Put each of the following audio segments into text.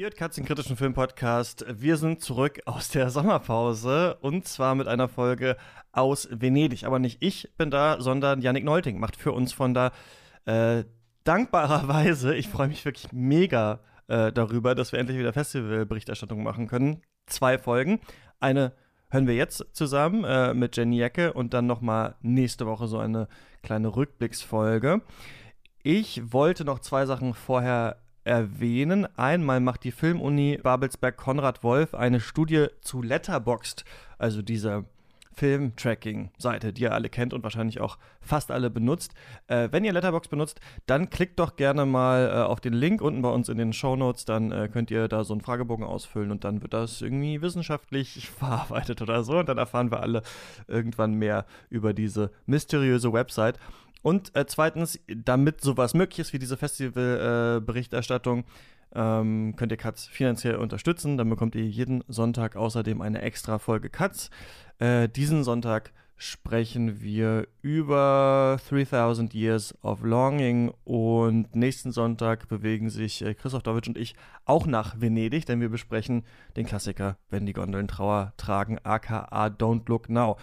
Ihr hört Katzen kritischen Filmpodcast. Wir sind zurück aus der Sommerpause und zwar mit einer Folge aus Venedig. Aber nicht ich bin da, sondern Yannick Neulting macht für uns von da äh, dankbarerweise. Ich freue mich wirklich mega äh, darüber, dass wir endlich wieder Festivalberichterstattung machen können. Zwei Folgen. Eine hören wir jetzt zusammen äh, mit Jenny Jecke und dann nochmal nächste Woche so eine kleine Rückblicksfolge. Ich wollte noch zwei Sachen vorher erwähnen. Einmal macht die Filmuni Babelsberg Konrad Wolf eine Studie zu Letterboxd, also dieser Film-Tracking-Seite, die ihr alle kennt und wahrscheinlich auch fast alle benutzt. Äh, wenn ihr Letterbox benutzt, dann klickt doch gerne mal äh, auf den Link unten bei uns in den Show Notes. Dann äh, könnt ihr da so einen Fragebogen ausfüllen und dann wird das irgendwie wissenschaftlich verarbeitet oder so. Und dann erfahren wir alle irgendwann mehr über diese mysteriöse Website. Und äh, zweitens, damit sowas möglich ist wie diese Festivalberichterstattung, ähm, könnt ihr Katz finanziell unterstützen. Dann bekommt ihr jeden Sonntag außerdem eine extra Folge Katz. Äh, diesen Sonntag sprechen wir über 3000 Years of Longing und nächsten Sonntag bewegen sich äh, Christoph Dowitsch und ich auch nach Venedig, denn wir besprechen den Klassiker Wenn die Gondeln Trauer tragen, aka Don't Look Now.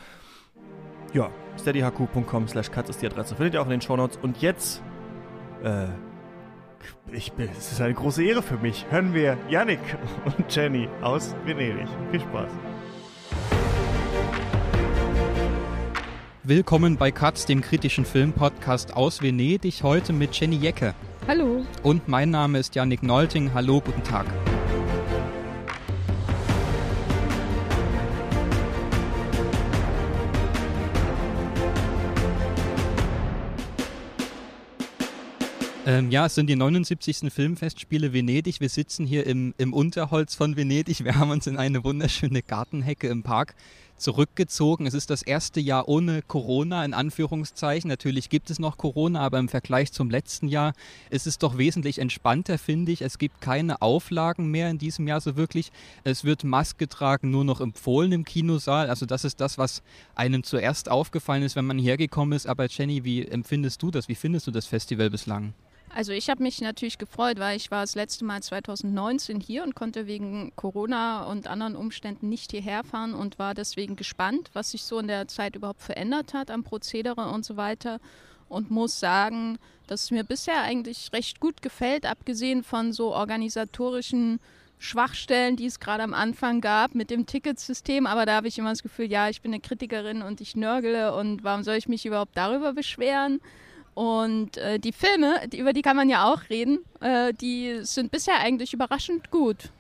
Ja, steadyhq.com slash cuts ist die Adresse. Findet ihr auch in den Shownotes. Und jetzt, äh, ich bin, es ist eine große Ehre für mich. Hören wir Yannick und Jenny aus Venedig. Viel Spaß. Willkommen bei Katz, dem kritischen Filmpodcast aus Venedig. Heute mit Jenny Jecke. Hallo. Und mein Name ist Yannick Nolting. Hallo, guten Tag. Ähm, ja, es sind die 79. Filmfestspiele Venedig. Wir sitzen hier im, im Unterholz von Venedig. Wir haben uns in eine wunderschöne Gartenhecke im Park zurückgezogen. Es ist das erste Jahr ohne Corona, in Anführungszeichen. Natürlich gibt es noch Corona, aber im Vergleich zum letzten Jahr ist es doch wesentlich entspannter, finde ich. Es gibt keine Auflagen mehr in diesem Jahr so wirklich. Es wird Maske tragen, nur noch empfohlen im Kinosaal. Also das ist das, was einem zuerst aufgefallen ist, wenn man hierher gekommen ist. Aber Jenny, wie empfindest du das? Wie findest du das Festival bislang? Also ich habe mich natürlich gefreut, weil ich war das letzte Mal 2019 hier und konnte wegen Corona und anderen Umständen nicht hierher fahren und war deswegen gespannt, was sich so in der Zeit überhaupt verändert hat am Prozedere und so weiter. Und muss sagen, dass es mir bisher eigentlich recht gut gefällt, abgesehen von so organisatorischen Schwachstellen, die es gerade am Anfang gab mit dem Ticketsystem. Aber da habe ich immer das Gefühl, ja, ich bin eine Kritikerin und ich nörgele und warum soll ich mich überhaupt darüber beschweren? Und äh, die Filme, die, über die kann man ja auch reden, äh, die sind bisher eigentlich überraschend gut.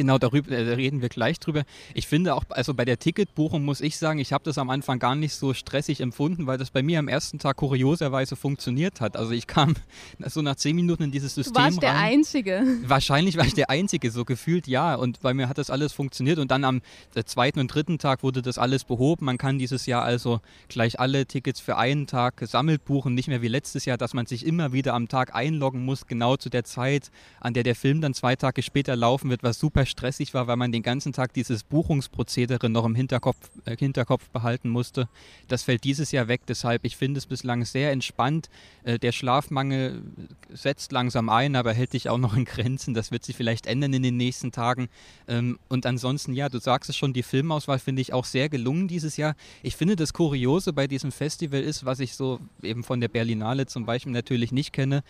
Genau, darüber äh, reden wir gleich drüber. Ich finde auch, also bei der Ticketbuchung muss ich sagen, ich habe das am Anfang gar nicht so stressig empfunden, weil das bei mir am ersten Tag kurioserweise funktioniert hat. Also ich kam so nach zehn Minuten in dieses System. Du warst der Einzige. Wahrscheinlich war ich der Einzige, so gefühlt ja. Und bei mir hat das alles funktioniert. Und dann am äh, zweiten und dritten Tag wurde das alles behoben. Man kann dieses Jahr also gleich alle Tickets für einen Tag gesammelt buchen, nicht mehr wie letztes Jahr, dass man sich immer wieder am Tag einloggen muss, genau zu der Zeit, an der der Film dann zwei Tage später laufen wird, was super stressig war, weil man den ganzen Tag dieses Buchungsprozedere noch im Hinterkopf, äh, Hinterkopf behalten musste. Das fällt dieses Jahr weg. Deshalb, ich finde es bislang sehr entspannt. Äh, der Schlafmangel setzt langsam ein, aber hält sich auch noch in Grenzen. Das wird sich vielleicht ändern in den nächsten Tagen. Ähm, und ansonsten, ja, du sagst es schon, die Filmauswahl finde ich auch sehr gelungen dieses Jahr. Ich finde, das Kuriose bei diesem Festival ist, was ich so eben von der Berlinale zum Beispiel natürlich nicht kenne,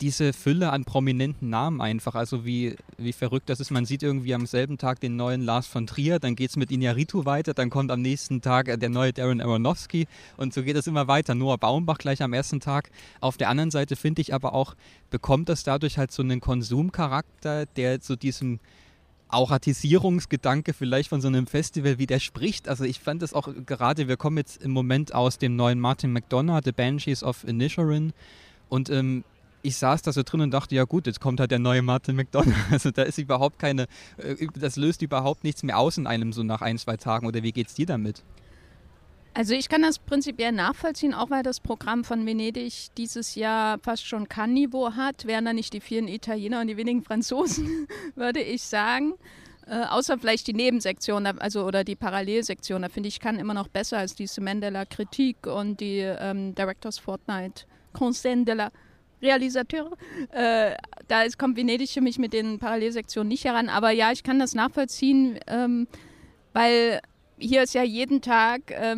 diese Fülle an prominenten Namen einfach, also wie, wie verrückt das ist. Man sieht irgendwie am selben Tag den neuen Lars von Trier, dann geht es mit Inyaritu weiter, dann kommt am nächsten Tag der neue Darren Aronofsky und so geht es immer weiter. Noah Baumbach gleich am ersten Tag. Auf der anderen Seite finde ich aber auch, bekommt das dadurch halt so einen Konsumcharakter, der zu diesem Auratisierungsgedanke vielleicht von so einem Festival widerspricht. Also ich fand das auch gerade, wir kommen jetzt im Moment aus dem neuen Martin McDonough, The Banshees of Inisherin und ähm, ich saß da so drin und dachte, ja gut, jetzt kommt halt der neue Martin McDonough. Also da ist überhaupt keine, äh, das löst überhaupt nichts mehr aus in einem so nach ein, zwei Tagen. Oder wie geht's dir damit? Also ich kann das prinzipiell nachvollziehen, auch weil das Programm von Venedig dieses Jahr fast schon Kann-Niveau hat. Wären da nicht die vielen Italiener und die wenigen Franzosen, würde ich sagen. Äh, außer vielleicht die Nebensektion, also oder die Parallelsektion. Da finde ich, kann immer noch besser als diese Mandela Kritik und die ähm, Directors Fortnite Conseil de la Realisateure. Äh, da ist, kommt Venedig für mich mit den Parallelsektionen nicht heran. Aber ja, ich kann das nachvollziehen, ähm, weil hier ist ja jeden Tag, äh,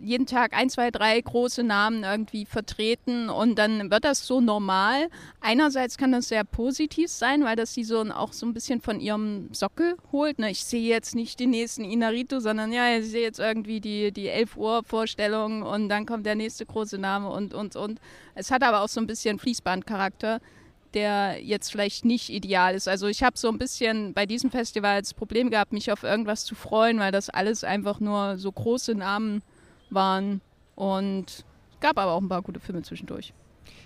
jeden Tag ein, zwei, drei große Namen irgendwie vertreten und dann wird das so normal. Einerseits kann das sehr positiv sein, weil das sie so auch so ein bisschen von ihrem Sockel holt. Ne? Ich sehe jetzt nicht den nächsten Inarito, sondern ja, ich sehe jetzt irgendwie die, die 11 Uhr Vorstellung und dann kommt der nächste große Name und, und, und. Es hat aber auch so ein bisschen Fließbandcharakter der jetzt vielleicht nicht ideal ist. Also ich habe so ein bisschen bei diesem Festival das Problem gehabt, mich auf irgendwas zu freuen, weil das alles einfach nur so große Namen waren und gab aber auch ein paar gute Filme zwischendurch.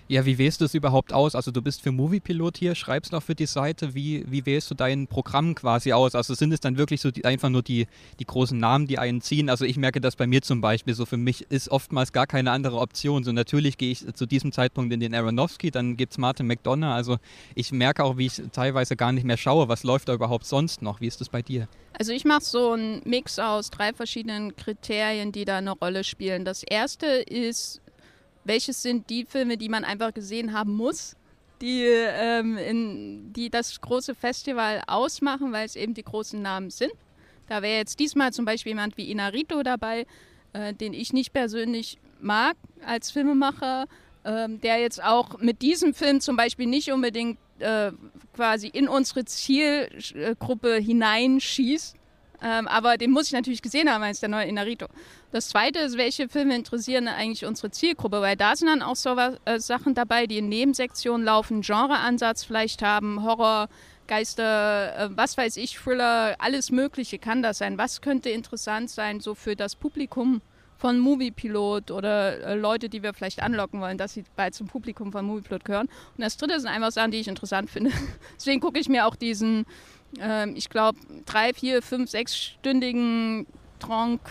Ja, wie wählst du es überhaupt aus? Also du bist für Moviepilot hier, schreibst noch für die Seite. Wie, wie wählst du dein Programm quasi aus? Also sind es dann wirklich so die, einfach nur die, die großen Namen, die einen ziehen? Also ich merke das bei mir zum Beispiel so. Für mich ist oftmals gar keine andere Option. So natürlich gehe ich zu diesem Zeitpunkt in den Aronofsky, dann gibt es Martin McDonough. Also ich merke auch, wie ich teilweise gar nicht mehr schaue, was läuft da überhaupt sonst noch? Wie ist das bei dir? Also ich mache so einen Mix aus drei verschiedenen Kriterien, die da eine Rolle spielen. Das erste ist welches sind die Filme, die man einfach gesehen haben muss, die, ähm, in, die das große Festival ausmachen, weil es eben die großen Namen sind. Da wäre jetzt diesmal zum Beispiel jemand wie Inarito dabei, äh, den ich nicht persönlich mag als Filmemacher, äh, der jetzt auch mit diesem Film zum Beispiel nicht unbedingt äh, quasi in unsere Zielgruppe hineinschießt. Ähm, aber den muss ich natürlich gesehen haben als der neue Inarito. Das zweite ist, welche Filme interessieren eigentlich unsere Zielgruppe, weil da sind dann auch so äh, Sachen dabei, die in Nebensektionen laufen, Genreansatz vielleicht haben, Horror, Geister, äh, was weiß ich, Thriller, alles Mögliche kann das sein. Was könnte interessant sein, so für das Publikum von Moviepilot oder äh, Leute, die wir vielleicht anlocken wollen, dass sie bald zum Publikum von Moviepilot gehören. Und das dritte sind einfach Sachen, die ich interessant finde. Deswegen gucke ich mir auch diesen, ich glaube, drei, vier, fünf, sechsstündigen Tronc,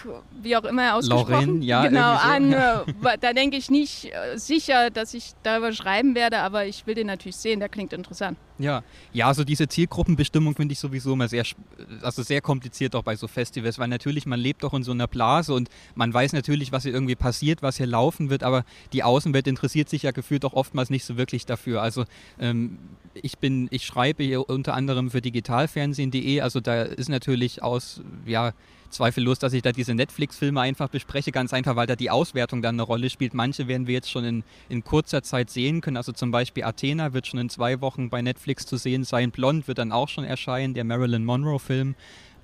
wie auch immer ausgesprochen, Lauren, ja, genau an. Ja. Da denke ich nicht äh, sicher, dass ich darüber schreiben werde, aber ich will den natürlich sehen, der klingt interessant. Ja, ja, also diese Zielgruppenbestimmung finde ich sowieso immer sehr, also sehr kompliziert auch bei so Festivals, weil natürlich man lebt doch in so einer Blase und man weiß natürlich, was hier irgendwie passiert, was hier laufen wird, aber die Außenwelt interessiert sich ja gefühlt auch oftmals nicht so wirklich dafür. Also ähm, ich bin, ich schreibe hier unter anderem für digitalfernsehen.de, also da ist natürlich aus, ja, zweifellos, dass ich da diese Netflix-Filme einfach bespreche, ganz einfach, weil da die Auswertung dann eine Rolle spielt. Manche werden wir jetzt schon in, in kurzer Zeit sehen können. Also zum Beispiel Athena wird schon in zwei Wochen bei Netflix zu sehen sein. Blond wird dann auch schon erscheinen, der Marilyn Monroe-Film.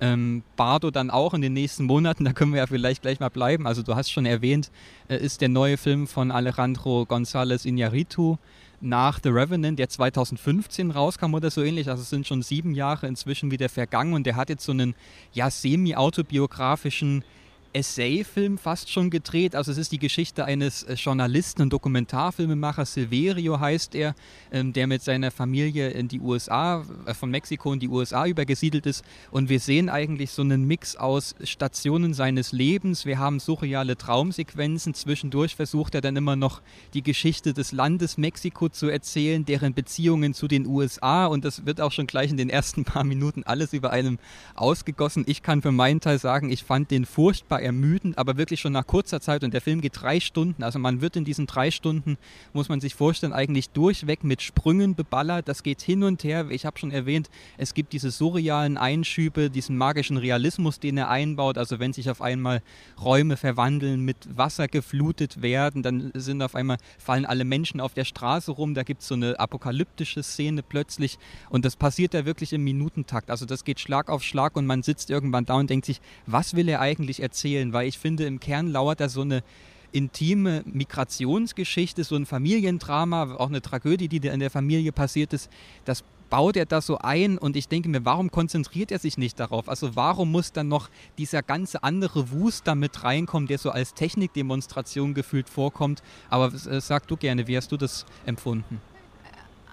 Ähm, Bardo dann auch in den nächsten Monaten, da können wir ja vielleicht gleich mal bleiben. Also du hast schon erwähnt, äh, ist der neue Film von Alejandro González Iñárritu nach The Revenant, der 2015 rauskam oder so ähnlich. Also es sind schon sieben Jahre inzwischen wieder vergangen und der hat jetzt so einen ja semi-autobiografischen Essay-Film fast schon gedreht. Also es ist die Geschichte eines äh, Journalisten und Dokumentarfilmemachers, Silverio heißt er, ähm, der mit seiner Familie in die USA, äh, von Mexiko in die USA übergesiedelt ist. Und wir sehen eigentlich so einen Mix aus Stationen seines Lebens. Wir haben surreale Traumsequenzen. Zwischendurch versucht er dann immer noch die Geschichte des Landes Mexiko zu erzählen, deren Beziehungen zu den USA. Und das wird auch schon gleich in den ersten paar Minuten alles über einem ausgegossen. Ich kann für meinen Teil sagen, ich fand den furchtbar ermüdend, aber wirklich schon nach kurzer Zeit. Und der Film geht drei Stunden. Also man wird in diesen drei Stunden, muss man sich vorstellen, eigentlich durchweg mit Sprüngen beballert. Das geht hin und her. Ich habe schon erwähnt, es gibt diese surrealen Einschübe, diesen magischen Realismus, den er einbaut. Also wenn sich auf einmal Räume verwandeln, mit Wasser geflutet werden, dann sind auf einmal, fallen alle Menschen auf der Straße rum. Da gibt es so eine apokalyptische Szene plötzlich. Und das passiert da wirklich im Minutentakt. Also das geht Schlag auf Schlag und man sitzt irgendwann da und denkt sich, was will er eigentlich erzählen? Erzählen, weil ich finde, im Kern lauert da so eine intime Migrationsgeschichte, so ein Familiendrama, auch eine Tragödie, die in der Familie passiert ist. Das baut er da so ein und ich denke mir, warum konzentriert er sich nicht darauf? Also warum muss dann noch dieser ganze andere Wust da mit reinkommen, der so als Technikdemonstration gefühlt vorkommt? Aber äh, sag du gerne, wie hast du das empfunden?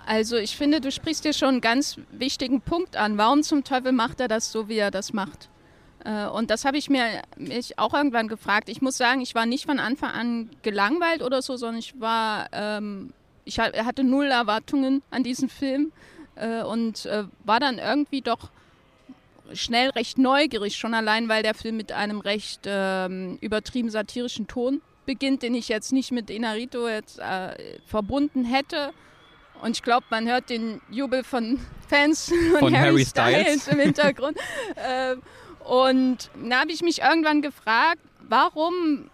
Also ich finde, du sprichst dir schon einen ganz wichtigen Punkt an. Warum zum Teufel macht er das so, wie er das macht? Äh, und das habe ich mir mich auch irgendwann gefragt. Ich muss sagen, ich war nicht von Anfang an gelangweilt oder so, sondern ich war, ähm, ich hatte null Erwartungen an diesen Film äh, und äh, war dann irgendwie doch schnell recht neugierig, schon allein, weil der Film mit einem recht ähm, übertrieben satirischen Ton beginnt, den ich jetzt nicht mit Inarito jetzt äh, verbunden hätte. Und ich glaube, man hört den Jubel von Fans von, von Harry Harry Styles. Styles im Hintergrund. und da habe ich mich irgendwann gefragt, warum,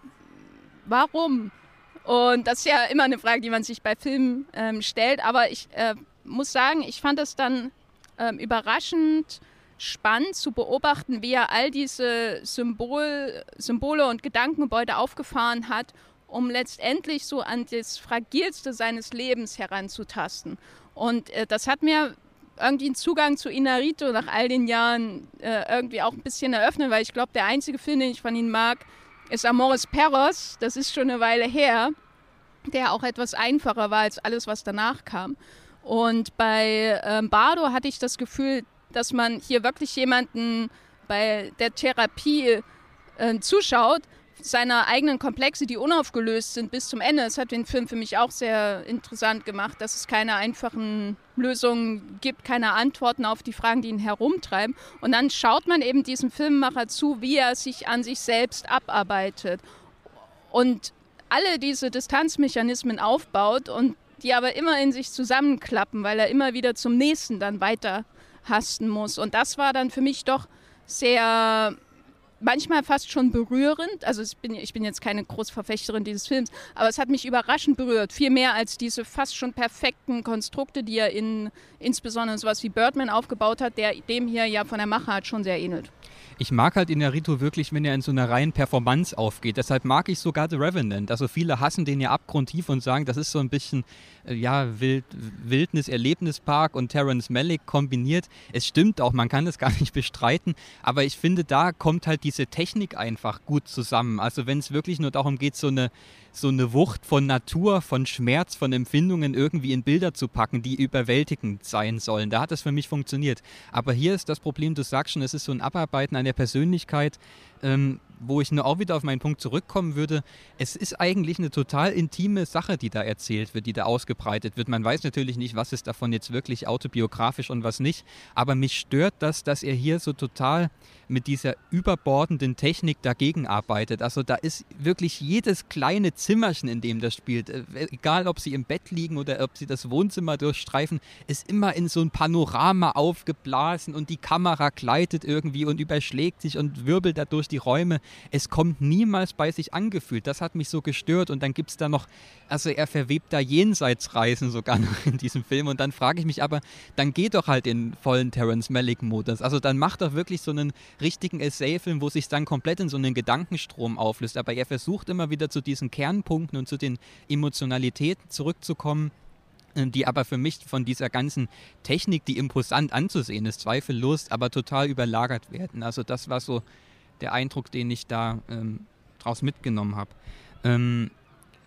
warum? Und das ist ja immer eine Frage, die man sich bei Filmen ähm, stellt. Aber ich äh, muss sagen, ich fand es dann ähm, überraschend spannend zu beobachten, wie er all diese Symbol, Symbole und Gedankengebäude aufgefahren hat, um letztendlich so an das Fragilste seines Lebens heranzutasten. Und äh, das hat mir irgendwie einen Zugang zu Inarito nach all den Jahren äh, irgendwie auch ein bisschen eröffnet, weil ich glaube, der einzige Film, den ich von ihm mag, ist Amores Perros. Das ist schon eine Weile her, der auch etwas einfacher war als alles, was danach kam. Und bei ähm, Bardo hatte ich das Gefühl, dass man hier wirklich jemanden bei der Therapie äh, zuschaut, seiner eigenen Komplexe, die unaufgelöst sind, bis zum Ende. Das hat den Film für mich auch sehr interessant gemacht, dass es keine einfachen Lösungen gibt, keine Antworten auf die Fragen, die ihn herumtreiben. Und dann schaut man eben diesem Filmemacher zu, wie er sich an sich selbst abarbeitet und alle diese Distanzmechanismen aufbaut und die aber immer in sich zusammenklappen, weil er immer wieder zum nächsten dann weiter hasten muss. Und das war dann für mich doch sehr manchmal fast schon berührend. Also ich bin, ich bin jetzt keine Großverfechterin dieses Films, aber es hat mich überraschend berührt. Viel mehr als diese fast schon perfekten Konstrukte, die er in insbesondere sowas wie Birdman aufgebaut hat, der dem hier ja von der Machart schon sehr ähnelt. Ich mag halt in Naruto wirklich, wenn er in so einer reinen Performance aufgeht. Deshalb mag ich sogar The Revenant. Also viele hassen den ja abgrundtief und sagen, das ist so ein bisschen äh, ja, Wild, Wildnis, Erlebnispark und Terence Malick kombiniert. Es stimmt auch, man kann das gar nicht bestreiten. Aber ich finde, da kommt halt diese Technik einfach gut zusammen. Also wenn es wirklich nur darum geht, so eine so eine Wucht von Natur, von Schmerz, von Empfindungen irgendwie in Bilder zu packen, die überwältigend sein sollen. Da hat es für mich funktioniert. Aber hier ist das Problem, du sagst schon, es ist so ein Abarbeiten einer Persönlichkeit, ähm, wo ich nur auch wieder auf meinen Punkt zurückkommen würde, es ist eigentlich eine total intime Sache, die da erzählt wird, die da ausgebreitet wird. Man weiß natürlich nicht, was ist davon jetzt wirklich autobiografisch und was nicht, aber mich stört das, dass er hier so total mit dieser überbordenden Technik dagegen arbeitet. Also da ist wirklich jedes kleine Zimmerchen, in dem das spielt, äh, egal ob sie im Bett liegen oder ob sie das Wohnzimmer durchstreifen, ist immer in so ein Panorama aufgeblasen und die Kamera gleitet irgendwie und überschlägt sich und wirbelt da durch die Räume es kommt niemals bei sich angefühlt. Das hat mich so gestört. Und dann gibt es da noch, also er verwebt da Jenseitsreisen sogar noch in diesem Film. Und dann frage ich mich aber, dann geht doch halt in vollen Terence Malick-Modus. Also dann macht doch wirklich so einen richtigen Essay-Film, wo sich dann komplett in so einen Gedankenstrom auflöst. Aber er versucht immer wieder zu diesen Kernpunkten und zu den Emotionalitäten zurückzukommen die aber für mich von dieser ganzen Technik, die imposant anzusehen ist, zweifellos, aber total überlagert werden. Also das war so der Eindruck, den ich da ähm, draus mitgenommen habe. Ähm,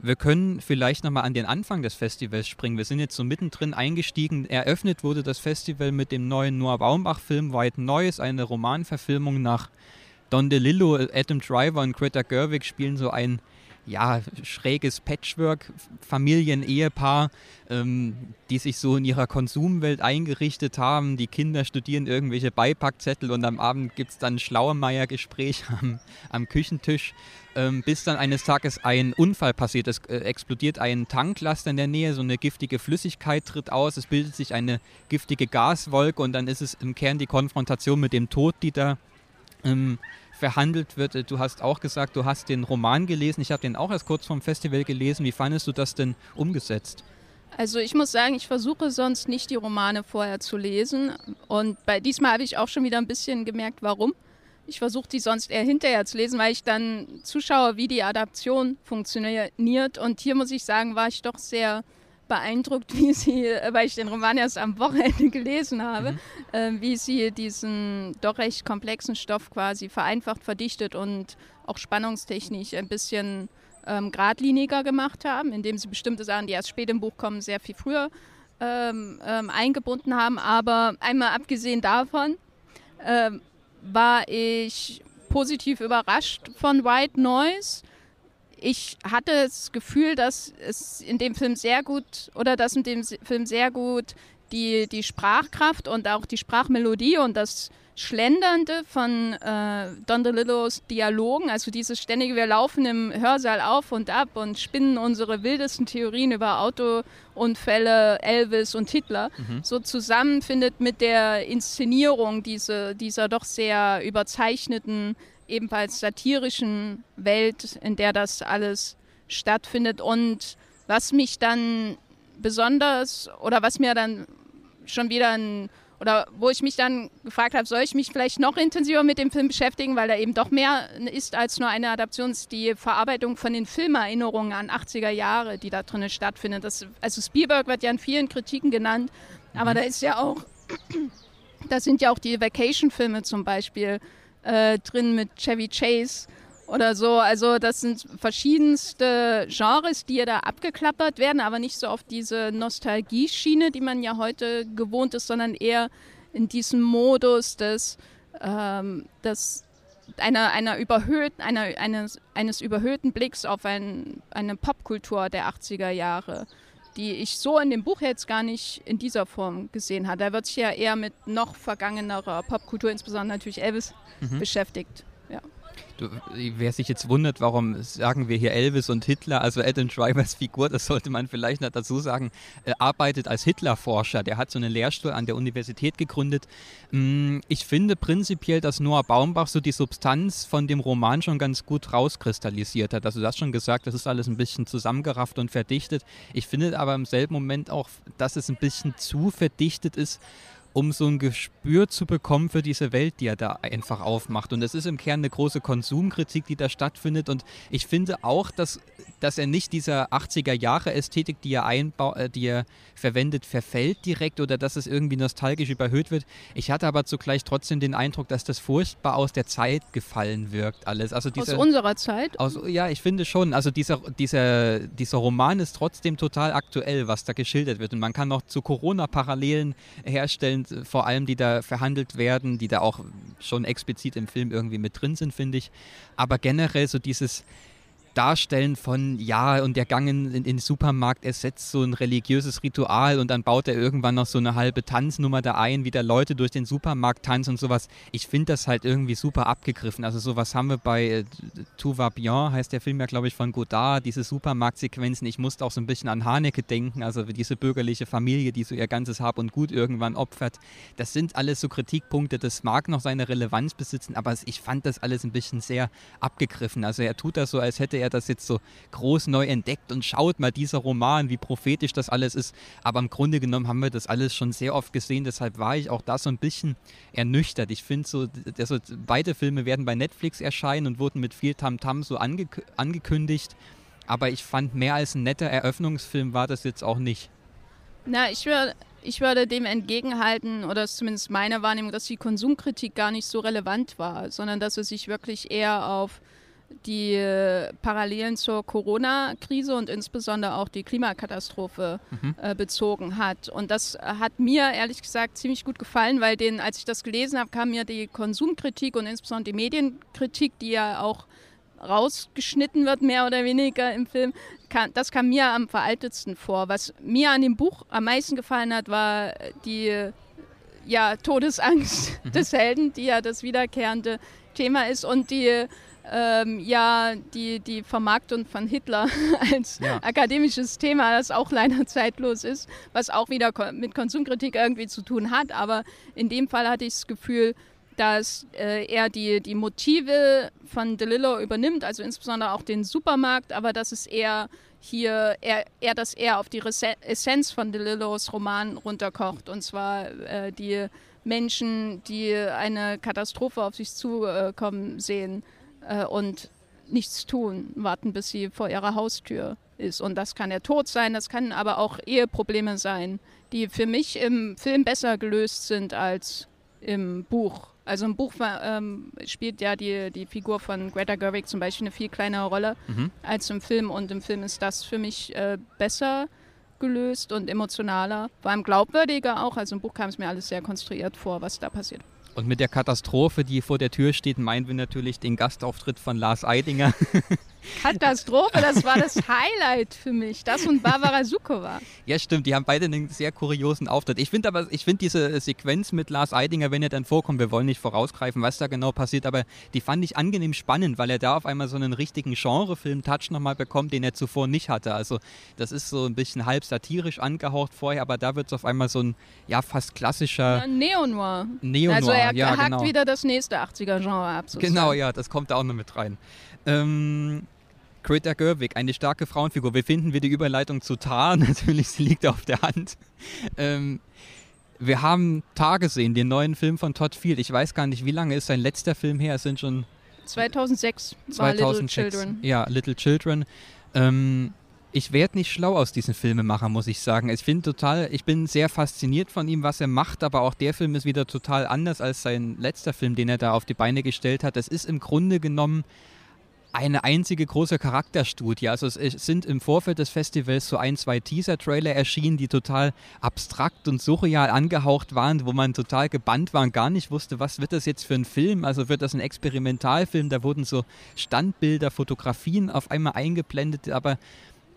wir können vielleicht nochmal an den Anfang des Festivals springen. Wir sind jetzt so mittendrin eingestiegen. Eröffnet wurde das Festival mit dem neuen Noah Baumbach-Film White Noise, eine Romanverfilmung nach Don DeLillo. Adam Driver und Greta Gerwig spielen so ein ja, schräges Patchwork-Familienehepaar, ähm, die sich so in ihrer Konsumwelt eingerichtet haben. Die Kinder studieren irgendwelche Beipackzettel und am Abend gibt es dann Schlauermeier-Gespräch am, am, Küchentisch, ähm, bis dann eines Tages ein Unfall passiert. Es äh, explodiert ein Tanklaster in der Nähe, so eine giftige Flüssigkeit tritt aus, es bildet sich eine giftige Gaswolke und dann ist es im Kern die Konfrontation mit dem Tod, die da ähm, verhandelt wird. Du hast auch gesagt, du hast den Roman gelesen. Ich habe den auch erst kurz vom Festival gelesen. Wie fandest du das denn umgesetzt? Also ich muss sagen, ich versuche sonst nicht die Romane vorher zu lesen. Und bei diesmal habe ich auch schon wieder ein bisschen gemerkt, warum. Ich versuche die sonst eher hinterher zu lesen, weil ich dann zuschaue, wie die Adaption funktioniert. Und hier muss ich sagen, war ich doch sehr beeindruckt, wie sie, äh, weil ich den Roman erst am Wochenende gelesen habe, mhm. äh, wie sie diesen doch recht komplexen Stoff quasi vereinfacht, verdichtet und auch spannungstechnisch ein bisschen ähm, geradliniger gemacht haben, indem sie bestimmte Sachen, die erst spät im Buch kommen, sehr viel früher ähm, ähm, eingebunden haben. Aber einmal abgesehen davon ähm, war ich positiv überrascht von White Noise ich hatte das Gefühl, dass es in dem Film sehr gut oder dass in dem Film sehr gut die, die Sprachkraft und auch die Sprachmelodie und das Schlendernde von äh, Don DeLillos Dialogen, also dieses ständige, wir laufen im Hörsaal auf und ab und spinnen unsere wildesten Theorien über Autounfälle, Elvis und Hitler, mhm. so zusammenfindet mit der Inszenierung diese, dieser doch sehr überzeichneten, ebenfalls satirischen Welt, in der das alles stattfindet. Und was mich dann besonders oder was mir dann schon wieder ein oder wo ich mich dann gefragt habe, soll ich mich vielleicht noch intensiver mit dem Film beschäftigen, weil er eben doch mehr ist als nur eine Adaption, ist die Verarbeitung von den Filmerinnerungen an 80er Jahre, die da drinnen stattfindet. Das, also Spielberg wird ja in vielen Kritiken genannt, aber mhm. da ist ja auch, da sind ja auch die Vacation-Filme zum Beispiel äh, drin mit Chevy Chase oder so. Also das sind verschiedenste Genres, die ja da abgeklappert werden, aber nicht so auf diese Nostalgie-Schiene, die man ja heute gewohnt ist, sondern eher in diesem Modus des, ähm, des einer, einer überhöhten, einer, eines, eines überhöhten Blicks auf ein, eine Popkultur der 80er Jahre, die ich so in dem Buch jetzt gar nicht in dieser Form gesehen habe. Da wird sich ja eher mit noch vergangenerer Popkultur, insbesondere natürlich Elvis, mhm. beschäftigt. Wer sich jetzt wundert, warum sagen wir hier Elvis und Hitler, also Adam Drivers Figur, das sollte man vielleicht noch dazu sagen, äh, arbeitet als Hitlerforscher. Der hat so einen Lehrstuhl an der Universität gegründet. Mm, ich finde prinzipiell, dass Noah Baumbach so die Substanz von dem Roman schon ganz gut rauskristallisiert hat. Also du hast schon gesagt, das ist alles ein bisschen zusammengerafft und verdichtet. Ich finde aber im selben Moment auch, dass es ein bisschen zu verdichtet ist um so ein Gespür zu bekommen für diese Welt, die er da einfach aufmacht. Und es ist im Kern eine große Konsumkritik, die da stattfindet. Und ich finde auch, dass, dass er nicht dieser 80er-Jahre-Ästhetik, die er einbaut, äh, die er verwendet, verfällt direkt oder dass es irgendwie nostalgisch überhöht wird. Ich hatte aber zugleich trotzdem den Eindruck, dass das furchtbar aus der Zeit gefallen wirkt, alles. Also diese, aus unserer Zeit? Aus, ja, ich finde schon. Also dieser, dieser, dieser Roman ist trotzdem total aktuell, was da geschildert wird. Und man kann noch zu Corona-Parallelen herstellen sind vor allem, die da verhandelt werden, die da auch schon explizit im Film irgendwie mit drin sind, finde ich. Aber generell so dieses, Darstellen von, ja, und der Gang in, in, den Supermarkt ersetzt so ein religiöses Ritual und dann baut er irgendwann noch so eine halbe Tanznummer da ein, wie da Leute durch den Supermarkt tanzen und sowas. Ich finde das halt irgendwie super abgegriffen. Also sowas haben wir bei äh, Tout va bien, heißt der Film ja, glaube ich, von Godard, diese Supermarktsequenzen. Ich musste auch so ein bisschen an Haneke denken, also diese bürgerliche Familie, die so ihr ganzes Hab und Gut irgendwann opfert. Das sind alles so Kritikpunkte, das mag noch seine Relevanz besitzen, aber ich fand das alles ein bisschen sehr abgegriffen. Also er tut das so, als hätte er das jetzt so groß neu entdeckt und schaut mal dieser Roman, wie prophetisch das alles ist. Aber im Grunde genommen haben wir das alles schon sehr oft gesehen, deshalb war ich auch da so ein bisschen ernüchtert. Ich finde so, also beide Filme werden bei Netflix erscheinen und wurden mit viel Tamtam -Tam so ange angekündigt. Aber ich fand, mehr als ein netter Eröffnungsfilm war das jetzt auch nicht. Na, ich würde, ich würde dem entgegenhalten, oder zumindest meine Wahrnehmung, dass die Konsumkritik gar nicht so relevant war, sondern dass es sich wirklich eher auf die Parallelen zur Corona-Krise und insbesondere auch die Klimakatastrophe mhm. äh, bezogen hat. Und das hat mir ehrlich gesagt ziemlich gut gefallen, weil den, als ich das gelesen habe, kam mir die Konsumkritik und insbesondere die Medienkritik, die ja auch rausgeschnitten wird, mehr oder weniger im Film, kann, das kam mir am veraltetsten vor. Was mir an dem Buch am meisten gefallen hat, war die ja, Todesangst mhm. des Helden, die ja das wiederkehrende Thema ist und die ähm, ja die, die Vermarktung von Hitler als ja. akademisches Thema, das auch leider zeitlos ist, was auch wieder mit Konsumkritik irgendwie zu tun hat. Aber in dem Fall hatte ich das Gefühl, dass äh, er die, die Motive von DeLillo übernimmt, also insbesondere auch den Supermarkt, aber dass es eher hier, er, er das eher auf die Essenz von DeLillos Roman runterkocht, und zwar äh, die Menschen, die eine Katastrophe auf sich zukommen sehen äh, und nichts tun, warten, bis sie vor ihrer Haustür ist. Und das kann der Tod sein, das kann aber auch Eheprobleme sein, die für mich im Film besser gelöst sind als im Buch. Also im Buch ähm, spielt ja die, die Figur von Greta Gerwig zum Beispiel eine viel kleinere Rolle mhm. als im Film. Und im Film ist das für mich äh, besser gelöst und emotionaler, vor allem glaubwürdiger auch. Also im Buch kam es mir alles sehr konstruiert vor, was da passiert. Und mit der Katastrophe, die vor der Tür steht, meinen wir natürlich den Gastauftritt von Lars Eidinger. Katastrophe, das war das Highlight für mich. Das und Barbara Sukowa. Ja, stimmt, die haben beide einen sehr kuriosen Auftritt. Ich finde aber, ich finde diese Sequenz mit Lars Eidinger, wenn er dann vorkommt, wir wollen nicht vorausgreifen, was da genau passiert, aber die fand ich angenehm spannend, weil er da auf einmal so einen richtigen Genrefilm-Touch nochmal bekommt, den er zuvor nicht hatte. Also das ist so ein bisschen halb satirisch angehaucht vorher, aber da wird es auf einmal so ein, ja, fast klassischer... Neo-Noir. Neo-Noir, also er ja, hakt genau. wieder das nächste 80er-Genre ab. sozusagen. Genau, ja, das kommt da auch noch mit rein. Ähm, Greta Gerwig, eine starke Frauenfigur. Wir finden wir die Überleitung zu Tar, natürlich, sie liegt auf der Hand. Ähm, wir haben Tar gesehen, den neuen Film von Todd Field. Ich weiß gar nicht, wie lange ist sein letzter Film her? Es sind schon 2006 war 2006. Little Children. Ja, Little Children. Ähm, ich werde nicht schlau aus diesen Filmemacher, muss ich sagen. Ich finde total, ich bin sehr fasziniert von ihm, was er macht, aber auch der Film ist wieder total anders als sein letzter Film, den er da auf die Beine gestellt hat. Es ist im Grunde genommen eine einzige große Charakterstudie. Also es sind im Vorfeld des Festivals so ein, zwei Teaser-Trailer erschienen, die total abstrakt und surreal angehaucht waren, wo man total gebannt war und gar nicht wusste, was wird das jetzt für ein Film? Also wird das ein Experimentalfilm? Da wurden so Standbilder, Fotografien auf einmal eingeblendet, aber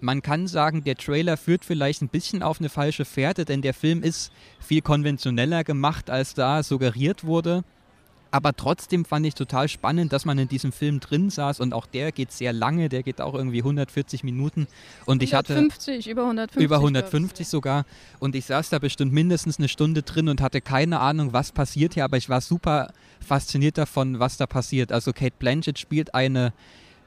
man kann sagen, der Trailer führt vielleicht ein bisschen auf eine falsche Fährte, denn der Film ist viel konventioneller gemacht, als da suggeriert wurde. Aber trotzdem fand ich total spannend, dass man in diesem Film drin saß und auch der geht sehr lange, der geht auch irgendwie 140 Minuten und ich hatte 150, über 150. über glaub 150 ich. sogar und ich saß da bestimmt mindestens eine Stunde drin und hatte keine Ahnung, was passiert hier, aber ich war super fasziniert davon, was da passiert. Also Kate Blanchett spielt eine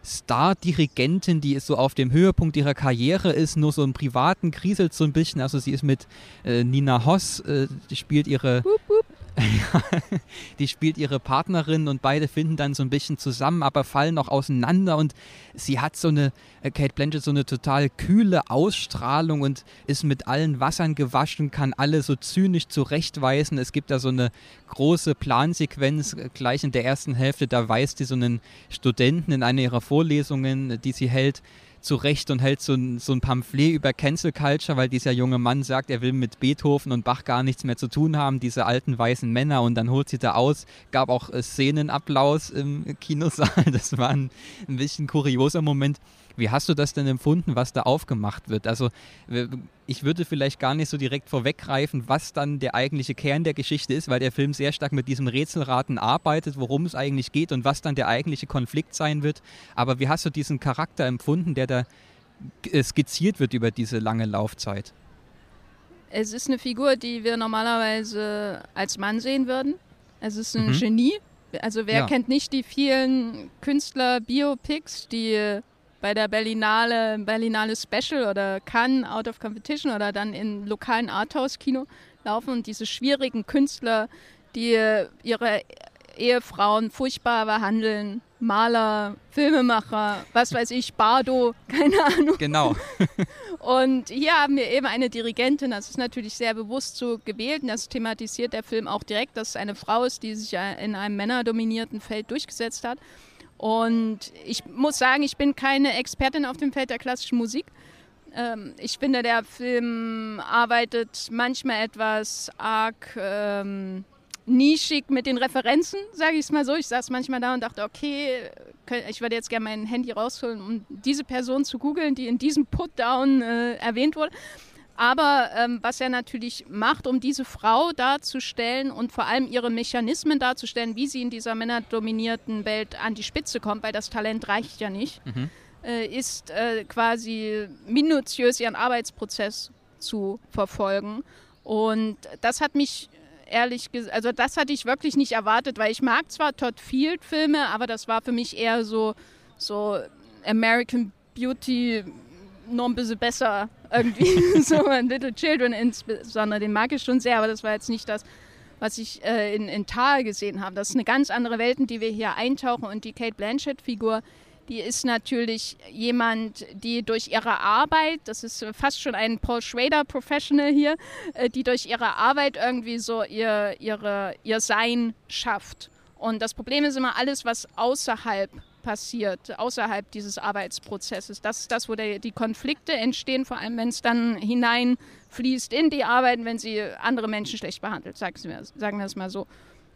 Star-Dirigentin, die ist so auf dem Höhepunkt ihrer Karriere ist, nur so im Privaten kriselt so ein bisschen. Also sie ist mit äh, Nina Hoss, äh, die spielt ihre ja, die spielt ihre Partnerin und beide finden dann so ein bisschen zusammen, aber fallen auch auseinander und sie hat so eine, äh, Kate Blanchett, so eine total kühle Ausstrahlung und ist mit allen Wassern gewaschen, kann alle so zynisch zurechtweisen. Es gibt da so eine große Plansequenz äh, gleich in der ersten Hälfte, da weist sie so einen Studenten in einer ihrer Vorlesungen, äh, die sie hält, zurecht und hält so ein, so ein Pamphlet über Cancel Culture, weil dieser junge Mann sagt, er will mit Beethoven und Bach gar nichts mehr zu tun haben, diese alten weißen Männer und dann holt sie da aus, gab auch äh, Szenenapplaus im Kinosaal, das war ein, ein bisschen kurioser Moment. Wie hast du das denn empfunden, was da aufgemacht wird? Also ich würde vielleicht gar nicht so direkt vorweggreifen, was dann der eigentliche Kern der Geschichte ist, weil der Film sehr stark mit diesem Rätselraten arbeitet, worum es eigentlich geht und was dann der eigentliche Konflikt sein wird. Aber wie hast du diesen Charakter empfunden, der da äh, skizziert wird über diese lange Laufzeit? Es ist eine Figur, die wir normalerweise als Mann sehen würden. Es ist ein Mhm. Genie. Also wer Ja. kennt nicht die vielen Künstler-Biopics, die bei der Berlinale, Berlinale Special oder Cannes Out of Competition oder dann in lokalen Arthouse-Kino laufen und diese schwierigen Künstler, die ihre Ehefrauen furchtbar behandeln, Maler, Filmemacher, was weiß ich, Bardo, keine Ahnung. Genau. Und hier haben wir eben eine Dirigentin, das ist natürlich sehr bewusst so gewählt und das thematisiert der Film auch direkt, dass es eine Frau ist, die sich in einem männerdominierten Feld durchgesetzt hat. Und ich muss sagen, ich bin keine Expertin auf dem Feld der klassischen Musik. Ähm, ich finde, der Film arbeitet manchmal etwas arg ähm, nischig mit den Referenzen, sage ich es mal so. Ich saß manchmal da und dachte, okay, ich würde jetzt gerne mein Handy rausholen, um diese Person zu googeln, die in diesem Putdown äh, erwähnt wurde. Aber ähm, was er natürlich macht, um diese Frau darzustellen und vor allem ihre Mechanismen darzustellen, wie sie in dieser männerdominierten Welt an die Spitze kommt, weil das Talent reicht ja nicht, Mhm. äh, ist äh, quasi minutiös ihren Arbeitsprozess zu verfolgen. Und das hat mich ehrlich gesagt, also das hatte ich wirklich nicht erwartet, weil ich mag zwar Todd Field Filme, aber das war für mich eher so, so American Beauty noch ein bisschen besser irgendwie. so ein Little Children insbesondere, den mag ich schon sehr, aber das war jetzt nicht das, was ich äh, in, in Tal gesehen habe. Das ist eine ganz andere Welt, in die wir hier eintauchen und die Kate Blanchett-Figur, die ist natürlich jemand, die durch ihre Arbeit, das ist fast schon ein Paul Schrader Professional hier, äh, die durch ihre Arbeit irgendwie so ihr, ihre, ihr Sein schafft. Und das Problem ist immer alles, was außerhalb passiert, außerhalb dieses Arbeitsprozesses. Das ist das, wo der, die Konflikte entstehen, vor allem wenn es dann hineinfließt in die Arbeit, wenn sie andere Menschen schlecht behandelt, sagen wir, sagen wir es mal so.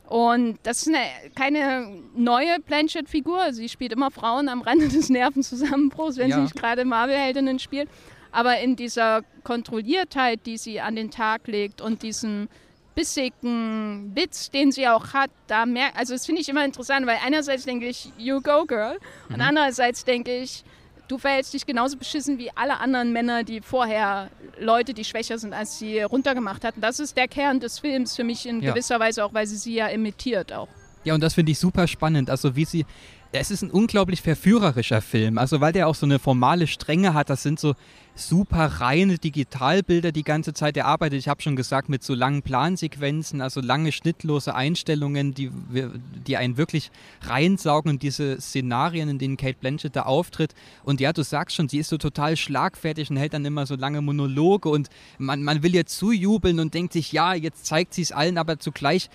Und das ist eine, keine neue Blanchett-Figur. Sie spielt immer Frauen am Rande des Nervenzusammenbruchs, wenn ja. sie nicht gerade Marvel-Heldinnen spielt. Aber in dieser Kontrolliertheit, die sie an den Tag legt und diesem bissigen Witz, den sie auch hat, da merkt, also das finde ich immer interessant, weil einerseits denke ich, you go girl, mhm. und andererseits denke ich, du verhältst dich genauso beschissen wie alle anderen Männer, die vorher Leute, die schwächer sind als sie, runtergemacht hatten. Das ist der Kern des Films für mich in ja. gewisser Weise auch, weil sie sie ja imitiert auch. Ja, und das finde ich super spannend. Also wie sie, es ist ein unglaublich verführerischer Film. Also weil der auch so eine formale Strenge hat. Das sind so super reine Digitalbilder die ganze Zeit. Er arbeitet, ich habe schon gesagt, mit so langen Plansequenzen, also lange schnittlose Einstellungen, die, die einen wirklich reinsaugen und diese Szenarien, in denen Kate Blanchett da auftritt. Und ja, du sagst schon, sie ist so total schlagfertig und hält dann immer so lange Monologe und man, man will ihr zujubeln und denkt sich, ja, jetzt zeigt sie es allen, aber zugleich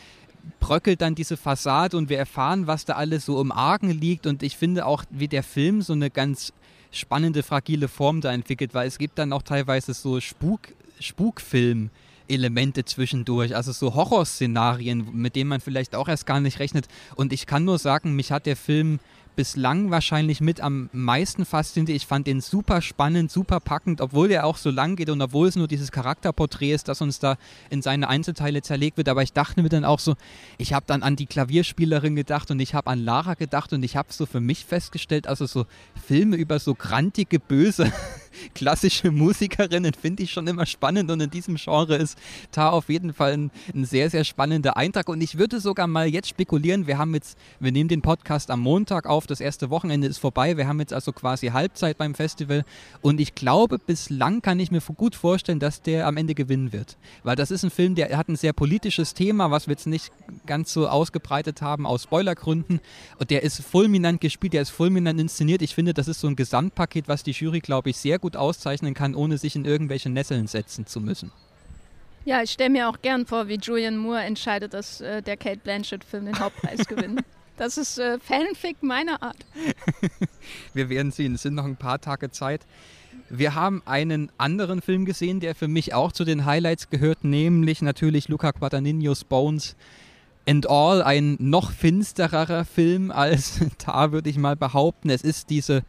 bröckelt dann diese Fassade und wir erfahren, was da alles so im Argen liegt. Und ich finde auch, wie der Film so eine ganz spannende, fragile Form da entwickelt, weil es gibt dann auch teilweise so Spuk, Spukfilm. Elemente zwischendurch, also so Horrorszenarien, mit denen man vielleicht auch erst gar nicht rechnet. Und ich kann nur sagen, mich hat der Film bislang wahrscheinlich mit am meisten fasziniert. Ich fand den super spannend, super packend, obwohl er auch so lang geht und obwohl es nur dieses Charakterporträt ist, das uns da in seine Einzelteile zerlegt wird. Aber ich dachte mir dann auch so, ich habe dann an die Klavierspielerin gedacht und ich habe an Lara gedacht und ich habe so für mich festgestellt, also so Filme über so grantige, böse klassische Musikerinnen finde ich schon immer spannend und in diesem Genre ist da auf jeden Fall ein, ein, sehr, sehr spannender Eintrag. Und ich würde sogar mal jetzt spekulieren, wir haben jetzt, wir nehmen den Podcast am Montag auf, das erste Wochenende ist vorbei, wir haben jetzt also quasi Halbzeit beim Festival und ich glaube, bislang kann ich mir gut vorstellen, dass der am Ende gewinnen wird. Weil das ist ein Film, der hat ein sehr politisches Thema, was wir jetzt nicht ganz so ausgebreitet haben aus Spoilergründen und der ist fulminant gespielt, der ist fulminant inszeniert. Ich finde, das ist so ein Gesamtpaket, was die Jury, glaube ich, sehr gut gut auszeichnen kann, ohne sich in irgendwelche Nesseln setzen zu müssen. Ja, ich stelle mir auch gern vor, wie Julian Moore entscheidet, dass äh, der Kate Blanchett-Film den Hauptpreis gewinnt. Das ist äh, Fanfic meiner Art. Wir werden sehen, es sind noch ein paar Tage Zeit. Wir haben einen anderen Film gesehen, der für mich auch zu den Highlights gehört, nämlich natürlich Luca Guadagnino's Bones and All, ein noch finstererer Film als da, würde ich mal behaupten. Es ist diese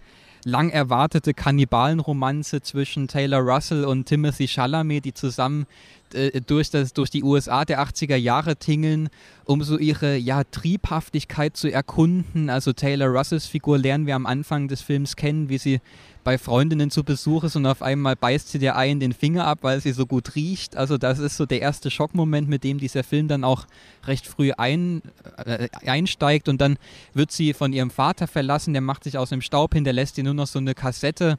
lang erwartete Kannibalenromanze zwischen Taylor Russell und Timothy Chalamet, die zusammen äh, durch, das, durch die USA der 80er Jahre tingeln, um so ihre ja, Triebhaftigkeit zu erkunden. Also Taylor Russells Figur lernen wir am Anfang des Films kennen, wie sie bei Freundinnen zu Besuch ist und auf einmal beißt sie der einen den Finger ab, weil sie so gut riecht. Also das ist so der erste Schockmoment, mit dem dieser Film dann auch recht früh ein, äh, einsteigt und dann wird sie von ihrem Vater verlassen, der macht sich aus dem Staub, hinterlässt ihr nur noch so eine Kassette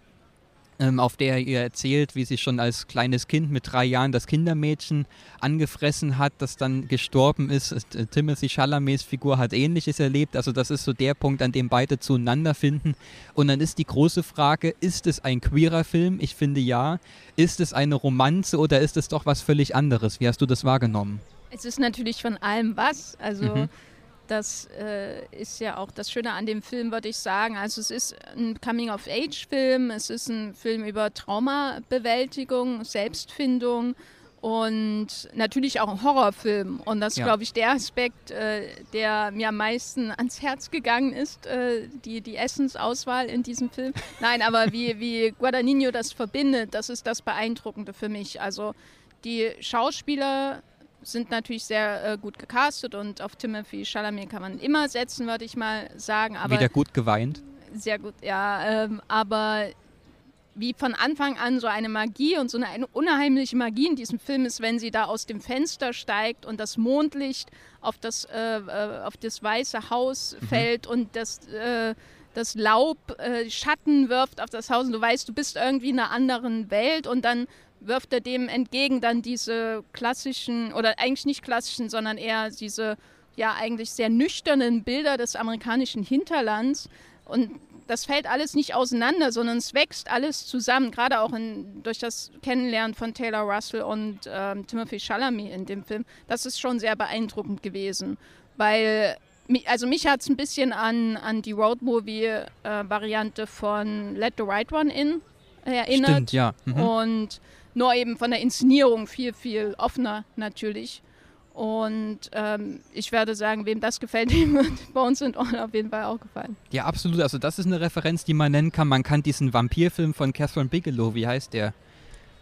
ähm, auf der er ihr erzählt, wie sie schon als kleines Kind mit drei Jahren das Kindermädchen angefressen hat, das dann gestorben ist. Äh, Timothy Chalamets Figur hat ähnliches erlebt. Also das ist so der Punkt, an dem beide zueinander finden. Und dann ist die große Frage, ist es ein queerer Film? Ich finde ja. Ist es eine Romanze oder ist es doch was völlig anderes? Wie hast du das wahrgenommen? Es ist natürlich von allem was. Also mhm. Das äh, ist ja auch das Schöne an dem Film, würde ich sagen. Also es ist ein Coming-of-Age-Film, es ist ein Film über Traumabewältigung, Selbstfindung und natürlich auch ein Horrorfilm. Und das ist, ja. glaube ich, der Aspekt, äh, der mir am meisten ans Herz gegangen ist, äh, die, die Essensauswahl in diesem Film. Nein, aber wie, wie Guadagnino das verbindet, das ist das Beeindruckende für mich. Also die Schauspieler sind natürlich sehr äh, gut gecastet und auf Timothy Chalamet kann man immer setzen, würde ich mal sagen. Aber Wieder gut geweint? Sehr gut, ja. Ähm, aber wie von Anfang an so eine Magie und so eine, eine, unheimliche Magie in diesem Film ist, wenn sie da aus dem Fenster steigt und das Mondlicht auf das, äh, äh auf das weiße Haus mhm. fällt und das, äh, das Laub äh, Schatten wirft auf das Haus und du weißt, du bist irgendwie in einer anderen Welt und dann wirft er dem entgegen dann diese klassischen, oder eigentlich nicht klassischen, sondern eher diese ja eigentlich sehr nüchternen Bilder des amerikanischen Hinterlands. Und das fällt alles nicht auseinander, sondern es wächst alles zusammen, gerade auch in, durch das Kennenlernen von Taylor Russell und ähm, Timothy Chalamet in dem Film. Das ist schon sehr beeindruckend gewesen, weil also mich hat es ein bisschen an, an die Roadmovie-Variante äh, von Let the Right One In erinnert. Stimmt, ja. Mhm. Und nur eben von der Inszenierung viel, viel offener natürlich. Und ähm, ich werde sagen, wem das gefällt, dem wird bei uns in Ordnung auf jeden Fall auch gefallen. Ja, absolut. Also das ist eine Referenz, die man nennen kann. Man kann diesen Vampirfilm von Catherine Bigelow, wie heißt der?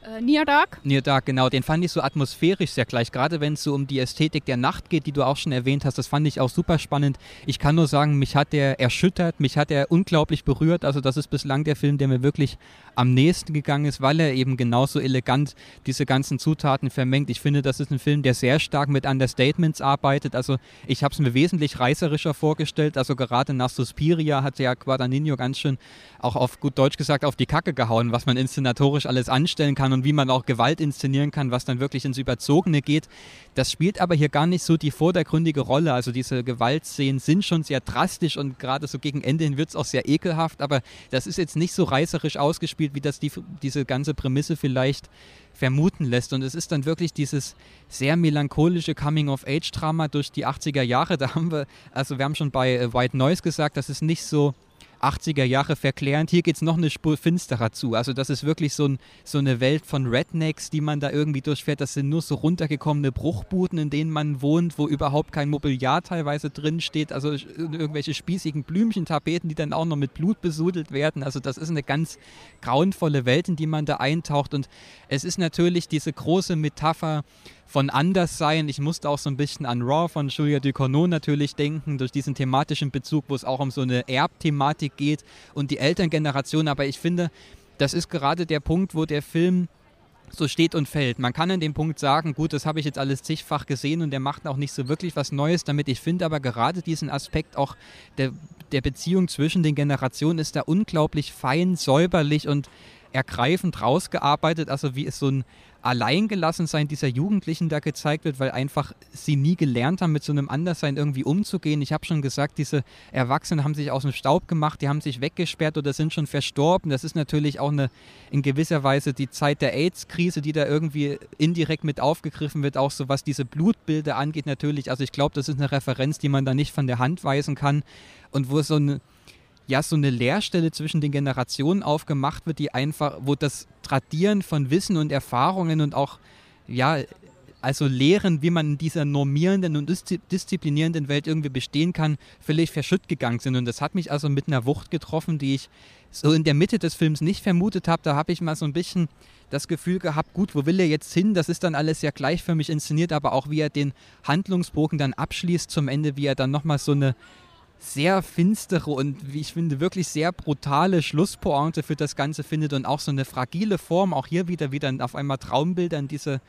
Äh, Near Dark? Near Dark, genau. Den fand ich so atmosphärisch sehr gleich. Gerade wenn es so um die Ästhetik der Nacht geht, die du auch schon erwähnt hast, das fand ich auch super spannend. Ich kann nur sagen, mich hat der erschüttert, mich hat er unglaublich berührt. Also das ist bislang der Film, der mir wirklich am nächsten gegangen ist, weil er eben genauso elegant diese ganzen Zutaten vermengt. Ich finde, das ist ein Film, der sehr stark mit Understatements arbeitet. Also ich habe es mir wesentlich reißerischer vorgestellt. Also gerade nach Suspiria hat ja Guadagnino ganz schön auch auf gut Deutsch gesagt auf die Kacke gehauen, was man inszenatorisch alles anstellen kann und wie man auch Gewalt inszenieren kann, was dann wirklich ins Überzogene geht. Das spielt aber hier gar nicht so die vordergründige Rolle. Also diese Gewaltszenen sind schon sehr drastisch und gerade so gegen Ende hin wird es auch sehr ekelhaft, aber das ist jetzt nicht so reißerisch ausgespielt, wie das die, diese ganze Prämisse vielleicht vermuten lässt. Und es ist dann wirklich dieses sehr melancholische Coming-of-Age-Drama durch die 80er Jahre. Da haben wir, also wir haben schon bei äh, White Noise gesagt, das ist nicht so 80er Jahre verklärend. Hier geht es noch eine Spur finsterer zu. Also das ist wirklich so, ein, so, eine Welt von Rednecks, die man da irgendwie durchfährt. Das sind nur so runtergekommene Bruchbuden, in denen man wohnt, wo überhaupt kein Mobiliar teilweise drin steht. Also irgendwelche spießigen Blümchentapeten, die dann auch noch mit Blut besudelt werden. Also das ist eine ganz grauenvolle Welt, in die man da eintaucht. Und es ist natürlich diese große Metapher von Anderssein. Ich musste auch so ein bisschen an Raw von Julia Ducournau natürlich denken, durch diesen thematischen Bezug, wo es auch um so eine Erbthematik geht und die Elterngeneration. Aber ich finde, das ist gerade der Punkt, wo der Film so steht und fällt. Man kann an dem Punkt sagen, gut, das habe ich jetzt alles zigfach gesehen und der macht auch nicht so wirklich was Neues damit. Ich finde aber gerade diesen Aspekt auch der, der Beziehung zwischen den Generationen ist da unglaublich fein, säuberlich und ergreifend rausgearbeitet. Also wie es so ein Alleingelassensein dieser Jugendlichen da gezeigt wird, weil einfach sie nie gelernt haben, mit so einem Anderssein irgendwie umzugehen. Ich habe schon gesagt, diese Erwachsenen haben sich aus dem Staub gemacht, die haben sich weggesperrt oder sind schon verstorben. Das ist natürlich auch eine in gewisser Weise die Zeit der AIDS-Krise, die da irgendwie indirekt mit aufgegriffen wird, auch so was diese Blutbilder angeht natürlich. Also ich glaube, das ist eine Referenz, die man da nicht von der Hand weisen kann und wo so eine ja so eine Leerstelle zwischen den Generationen aufgemacht wird, die einfach, wo das Tradieren von Wissen und Erfahrungen und auch ja also Lehren, wie man in dieser normierenden und disziplinierenden Welt irgendwie bestehen kann, völlig verschütt gegangen sind. Und das hat mich also mit einer Wucht getroffen, die ich so in der Mitte des Films nicht vermutet habe. Da habe ich mal so ein bisschen das Gefühl gehabt, gut, wo will er jetzt hin? Das ist dann alles sehr gleichförmig inszeniert, aber auch wie er den Handlungsbogen dann abschließt zum Ende, wie er dann nochmal so eine sehr finstere und wie ich finde wirklich sehr brutale Schlusspointe für das Ganze findet und auch so eine fragile Form, auch hier wieder wieder auf einmal Traumbilder in diese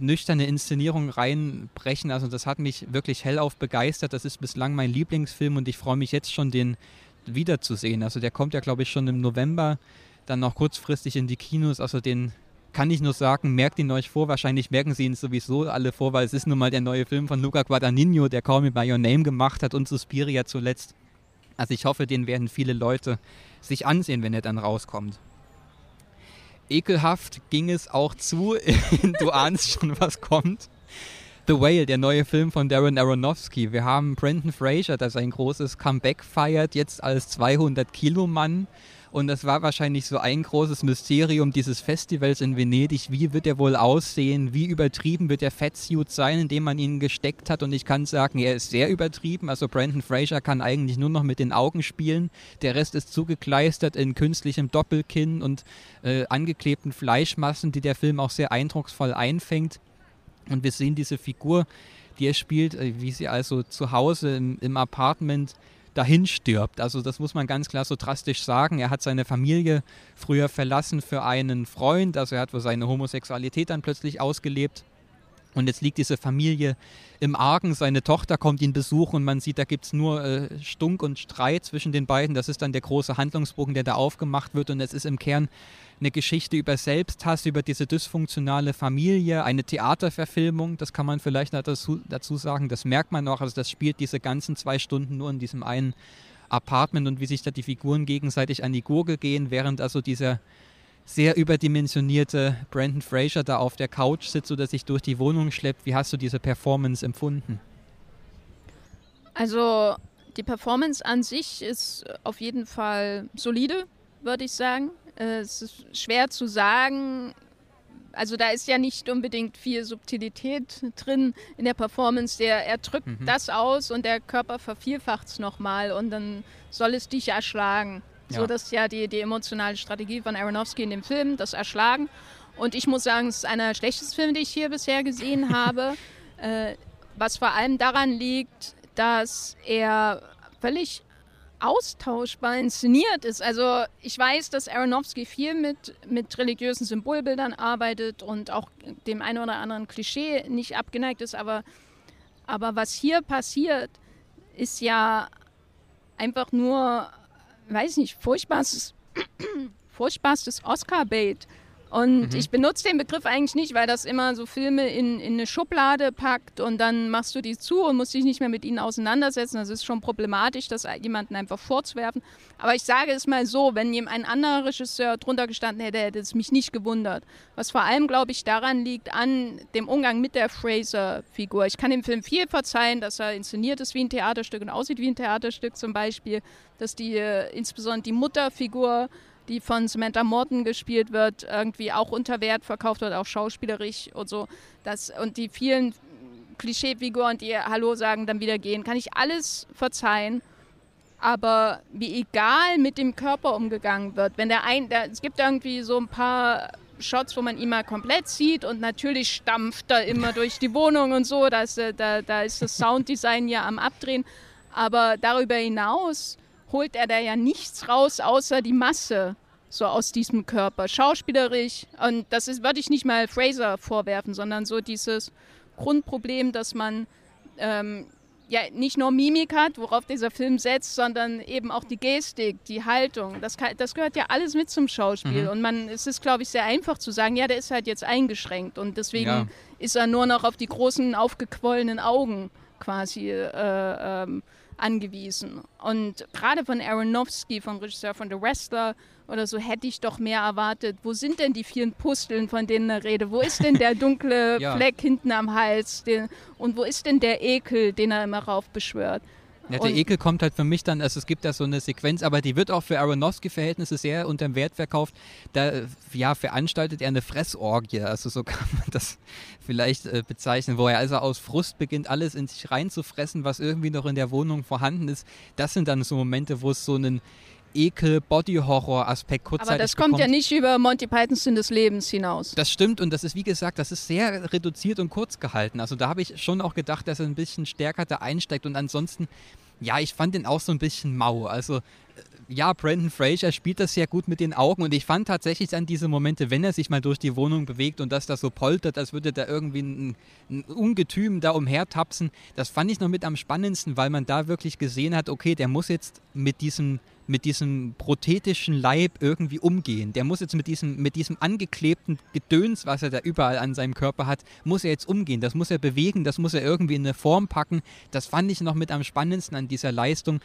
nüchterne Inszenierung reinbrechen. Also das hat mich wirklich hellauf begeistert. Das ist bislang mein Lieblingsfilm und ich freue mich jetzt schon, den wiederzusehen. Also der kommt ja, glaube ich, schon im November dann noch kurzfristig in die Kinos. Also den kann ich nur sagen, merkt ihn euch vor. Wahrscheinlich merken sie ihn sowieso alle vor, weil es ist nun mal der neue Film von Luca Guadagnino, der Call Me By Your Name gemacht hat und Suspiria zuletzt. Also ich hoffe, den werden viele Leute sich ansehen, wenn er dann rauskommt. Ekelhaft ging es auch zu. du ahnst schon, was kommt. The Whale, der neue Film von Darren Aronofsky. Wir haben Brendan Fraser, der sein großes Comeback feiert, jetzt als 200-Kilo-Mann. Und das war wahrscheinlich so ein großes Mysterium dieses Festivals in Venedig. Wie wird er wohl aussehen? Wie übertrieben wird der Fettsuit sein, in dem man ihn gesteckt hat? Und ich kann sagen, er ist sehr übertrieben. Also Brandon Fraser kann eigentlich nur noch mit den Augen spielen. Der Rest ist zugekleistert in künstlichem Doppelkinn und äh, angeklebten Fleischmassen, die der Film auch sehr eindrucksvoll einfängt. Und wir sehen diese Figur, die er spielt, äh, wie sie also zu Hause im, im Apartment dahin stirbt. Also das muss man ganz klar so drastisch sagen. Er hat seine Familie früher verlassen für einen Freund, also er hat seine Homosexualität dann plötzlich ausgelebt. Und jetzt liegt diese Familie im Argen, seine Tochter kommt ihn besuchen und man sieht, da gibt es nur äh, Stunk und Streit zwischen den beiden. Das ist dann der große Handlungsbogen, der da aufgemacht wird und es ist im Kern eine Geschichte über Selbsthass, über diese dysfunktionale Familie, eine Theaterverfilmung, das kann man vielleicht dazu, dazu sagen, das merkt man noch, also das spielt diese ganzen zwei Stunden nur in diesem einen Apartment und wie sich da die Figuren gegenseitig an die Gurgel gehen, während also dieser sehr überdimensionierte Brandon Fraser da auf der Couch sitzt oder sich durch die Wohnung schleppt. Wie hast du diese Performance empfunden? Also die Performance an sich ist auf jeden Fall solide, würde ich sagen. Äh, es ist schwer zu sagen, also da ist ja nicht unbedingt viel Subtilität drin in der Performance. Der, er drückt mhm. das aus und der Körper vervielfacht es nochmal und dann soll es dich erschlagen. Ja. So, das ist ja die, die emotionale Strategie von Aronofsky in dem Film, das Erschlagen. Und ich muss sagen, es ist einer der schlechtesten Filme, die ich hier bisher gesehen habe. äh, was vor allem daran liegt, dass er völlig austauschbar inszeniert ist. Also ich weiß, dass Aronofsky viel mit, mit religiösen Symbolbildern arbeitet und auch dem einen oder anderen Klischee nicht abgeneigt ist, aber, aber was hier passiert, ist ja einfach nur, weiß nicht, furchtbares, furchtbares Oscar-Bait. Und mhm. ich benutze den Begriff eigentlich nicht, weil das immer so Filme in, in eine Schublade packt und dann machst du die zu und musst dich nicht mehr mit ihnen auseinandersetzen. Das ist schon problematisch, das jemanden einfach vorzuwerfen. Aber ich sage es mal so, wenn ein anderer Regisseur drunter gestanden hätte, hätte es mich nicht gewundert. Was vor allem, glaube ich, daran liegt, an dem Umgang mit der Fraser-Figur. Ich kann dem Film viel verzeihen, dass er inszeniert ist wie ein Theaterstück und aussieht wie ein Theaterstück zum Beispiel, dass die, äh, insbesondere die Mutterfigur, die von Samantha Morton gespielt wird, irgendwie auch unter Wert verkauft wird, auch schauspielerisch und so. Das, und die vielen Klischeefiguren, die Hallo sagen, dann wieder gehen, kann ich alles verzeihen. Aber wie egal mit dem Körper umgegangen wird, wenn der ein, der, es gibt irgendwie so ein paar Shots, wo man ihn mal komplett sieht und natürlich stampft er immer durch die Wohnung und so, da ist, da, da ist das Sounddesign ja am Abdrehen. Aber darüber hinaus holt er da ja nichts raus, außer die Masse so aus diesem Körper. Schauspielerisch, und das ist, würde ich nicht mal Fraser vorwerfen, sondern so dieses Grundproblem, dass man ähm, ja nicht nur Mimik hat, worauf dieser Film setzt, sondern eben auch die Gestik, die Haltung. Das, kann, das gehört ja alles mit zum Schauspiel. Mhm. Und man, es ist, glaube ich, sehr einfach zu sagen, ja, der ist halt jetzt eingeschränkt und deswegen ja. ist er nur noch auf die großen, aufgequollenen Augen quasi äh, ähm, angewiesen. Und gerade von Aronofsky, vom Regisseur von The Wrestler oder so, hätte ich doch mehr erwartet. Wo sind denn die vielen Pusteln, von denen er redet? Wo ist denn der dunkle ja. Fleck hinten am Hals? Den, und wo ist denn der Ekel, den er immer raufbeschwört? Ja, der Ekel kommt halt für mich dann, also es gibt da so eine Sequenz, aber die wird auch für Aronofsky-Verhältnisse sehr unter dem Wert verkauft. Da ja, veranstaltet er eine Fressorgie, also so kann man das vielleicht äh, bezeichnen, wo er also aus Frust beginnt, alles in sich reinzufressen, was irgendwie noch in der Wohnung vorhanden ist. Das sind dann so Momente, wo es so einen Ekel-Body-Horror-Aspekt kurzzeitig Aber das kommt bekommt. ja nicht über Monty Pythons Sinn des Lebens hinaus. Das stimmt und das ist, wie gesagt, das ist sehr reduziert und kurz gehalten. Also da habe ich schon auch gedacht, dass er ein bisschen stärker da einsteigt und ansonsten, ja, ich fand den auch so ein bisschen mau. Also äh, ja, Brandon Fraser spielt das sehr gut mit den Augen und ich fand tatsächlich an diese Momente, wenn er sich mal durch die Wohnung bewegt und dass das so poltert, als würde da irgendwie ein, ein Ungetüm da umhertapsen, das fand ich noch mit am spannendsten, weil man da wirklich gesehen hat, okay, der muss jetzt mit diesem mit diesem prothetischen Leib irgendwie umgehen. Der muss jetzt mit diesem, mit diesem angeklebten Gedöns, was er da überall an seinem Körper hat, muss er jetzt umgehen. Das muss er bewegen, das muss er irgendwie in eine Form packen. Das fand ich noch mit am spannendsten an dieser Leistung.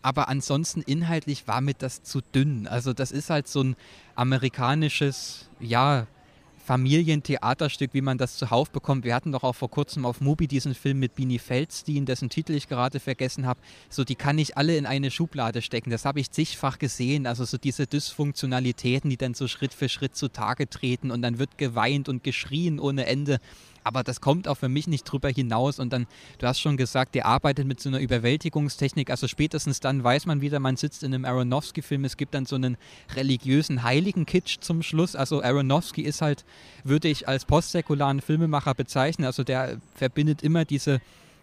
Aber ansonsten inhaltlich war mir das zu dünn. Also das ist halt so ein amerikanisches, ja, Familientheaterstück, wie man das zuhauf bekommt. Wir hatten doch auch vor kurzem auf Mubi diesen Film mit Bini Feldstein, dessen Titel ich gerade vergessen habe. So, die kann ich alle in eine Schublade stecken. Das habe ich zigfach gesehen. Also so diese Dysfunktionalitäten, die dann so Schritt für Schritt zutage treten und dann wird geweint und geschrien ohne Ende. Aber das kommt auch für mich nicht drüber hinaus. Und dann, du hast schon gesagt, der arbeitet mit so einer Überwältigungstechnik. Also spätestens dann weiß man wieder, man sitzt in einem Aronofsky-Film. Es gibt dann so einen religiösen heiligen Kitsch zum Schluss. Also Aronofsky ist halt, würde ich als postsäkularen Filmemacher bezeichnen. Also der verbindet immer diese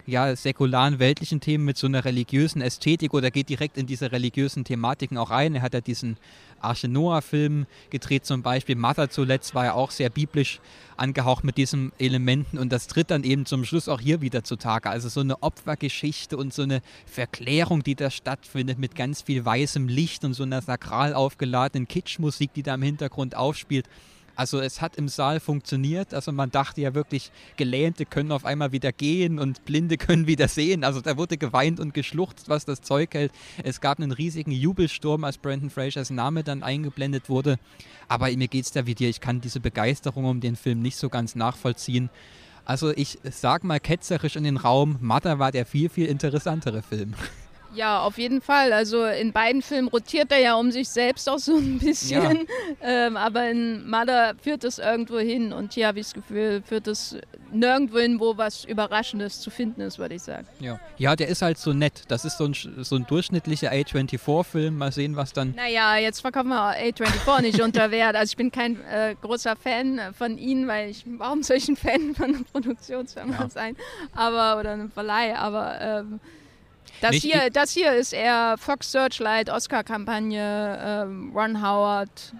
ja, säkularen weltlichen Themen mit so einer religiösen Ästhetik oder geht direkt in diese religiösen Thematiken auch ein. Er hat ja diesen Arche Noah-Film gedreht zum Beispiel. Mother zuletzt war ja auch sehr biblisch angehaucht mit diesen Elementen und das tritt dann eben zum Schluss auch hier wieder zutage. Also so eine Opfergeschichte und so eine Verklärung, die da stattfindet mit ganz viel weißem Licht und so einer sakral aufgeladenen Kitschmusik, die da im Hintergrund aufspielt. Also es hat im Saal funktioniert. Also man dachte ja wirklich, Gelähmte können auf einmal wieder gehen und Blinde können wieder sehen. Also da wurde geweint und geschluchzt, was das Zeug hält. Es gab einen riesigen Jubelsturm, als Brandon Frasers Name dann eingeblendet wurde. Aber mir geht es da wie dir. Ich kann diese Begeisterung um den Film nicht so ganz nachvollziehen. Also ich sag mal ketzerisch in den Raum, Mother war der viel, viel interessantere Film. Ja, auf jeden Fall. Also in beiden Filmen rotiert er ja um sich selbst auch so ein bisschen. Ja. Ähm, aber in Mother führt es irgendwo hin. Und hier habe ich das Gefühl, führt es nirgendwo hin, wo was Überraschendes zu finden ist, würde ich sagen. Ja. ja, der ist halt so nett. Das ist so ein, so ein durchschnittlicher A24-Film. Mal sehen, was dann. Naja, jetzt verkaufen wir A24 nicht unter Wert. Also ich bin kein äh, großer Fan von ihnen, weil ich, warum soll ich ein Fan von einer Produktionsfirma ja. sein? Aber, oder einem Verleih, aber. Ähm, das hier, das hier ist eher Fox Searchlight, Oscar-Kampagne, ähm, Ron Howard,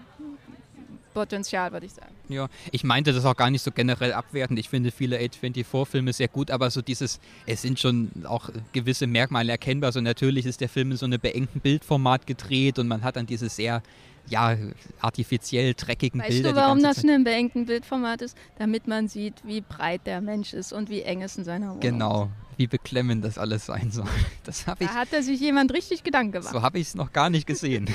Potenzial, würde ich sagen. Ja, ich meinte das auch gar nicht so generell abwertend. Ich finde viele A24-Filme sehr gut, aber so dieses, es sind schon auch gewisse Merkmale erkennbar. So natürlich ist der Film in so einem beengten Bildformat gedreht und man hat dann diese sehr ja, artifiziell dreckigen weißt Bilder. Weißt du, warum das in einem beengten Bildformat ist? Damit man sieht, wie breit der Mensch ist und wie eng es in seiner Wohnung genau. ist wie beklemmend das alles sein soll. Das ich, da hat er sich jemand richtig Gedanken gemacht. So habe ich es noch gar nicht gesehen.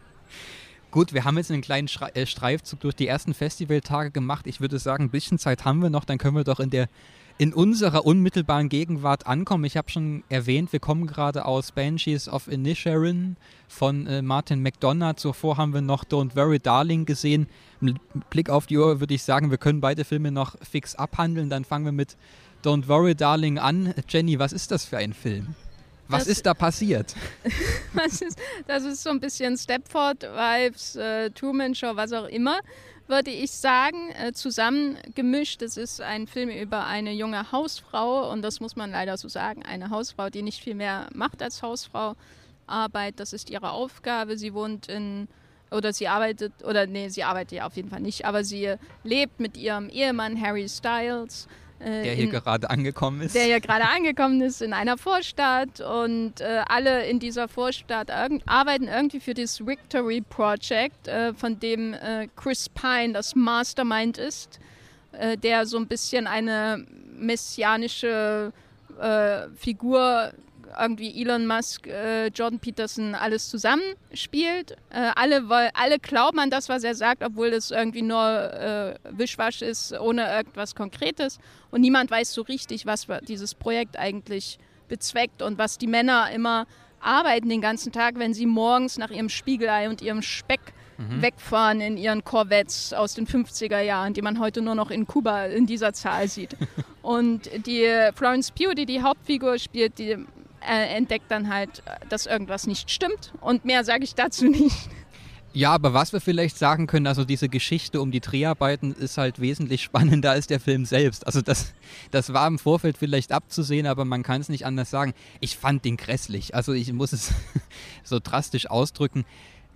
Gut, wir haben jetzt einen kleinen äh, Streifzug durch die ersten Festivaltage gemacht. Ich würde sagen, ein bisschen Zeit haben wir noch, dann können wir doch in der in unserer unmittelbaren Gegenwart ankommen. Ich habe schon erwähnt, wir kommen gerade aus Banshees of Inisherin von äh, Martin McDonough. Zuvor haben wir noch Don't Worry Darling gesehen. Mit Blick auf die Uhr würde ich sagen, wir können beide Filme noch fix abhandeln. Dann fangen wir mit Don't Worry Darling an. Jenny, was ist das für ein Film? Was das, ist da passiert? ist, das ist so ein bisschen Stepford-Vibes, äh, Truman Show, was auch immer, würde ich sagen, äh, zusammengemischt. Es ist ein Film über eine junge Hausfrau und das muss man leider so sagen, eine Hausfrau, die nicht viel mehr macht als Hausfrau. Arbeit, das ist ihre Aufgabe. Sie wohnt in oder sie arbeitet, oder nee, sie arbeitet ja auf jeden Fall nicht, aber sie lebt mit ihrem Ehemann Harry Styles äh, der hier in, gerade angekommen ist. Der hier gerade angekommen ist in einer Vorstadt und äh, alle in dieser Vorstadt irg arbeiten irgendwie für das Victory Project, äh, von dem äh, Chris Pine das Mastermind ist, äh, der so ein bisschen eine messianische äh, Figur irgendwie Elon Musk, äh, Jordan Peterson alles zusammenspielt. Äh, alle, alle glauben an das, was er sagt, obwohl es irgendwie nur äh, Wischwasch ist, ohne irgendwas Konkretes. Und niemand weiß so richtig, was dieses Projekt eigentlich bezweckt und was die Männer immer arbeiten den ganzen Tag, wenn sie morgens nach ihrem Spiegelei und ihrem Speck mhm. wegfahren in ihren Corvettes aus den 50er Jahren, die man heute nur noch in Kuba in dieser Zahl sieht. und die Florence Pugh, die die Hauptfigur spielt, die äh, entdeckt dann halt, dass irgendwas nicht stimmt. Und mehr sage ich dazu nicht. Ja, aber was wir vielleicht sagen können, also diese Geschichte um die Dreharbeiten ist halt wesentlich spannender als der Film selbst. Also das, das war im Vorfeld vielleicht abzusehen, aber man kann es nicht anders sagen. Ich fand den grässlich. Also ich muss es so drastisch ausdrücken.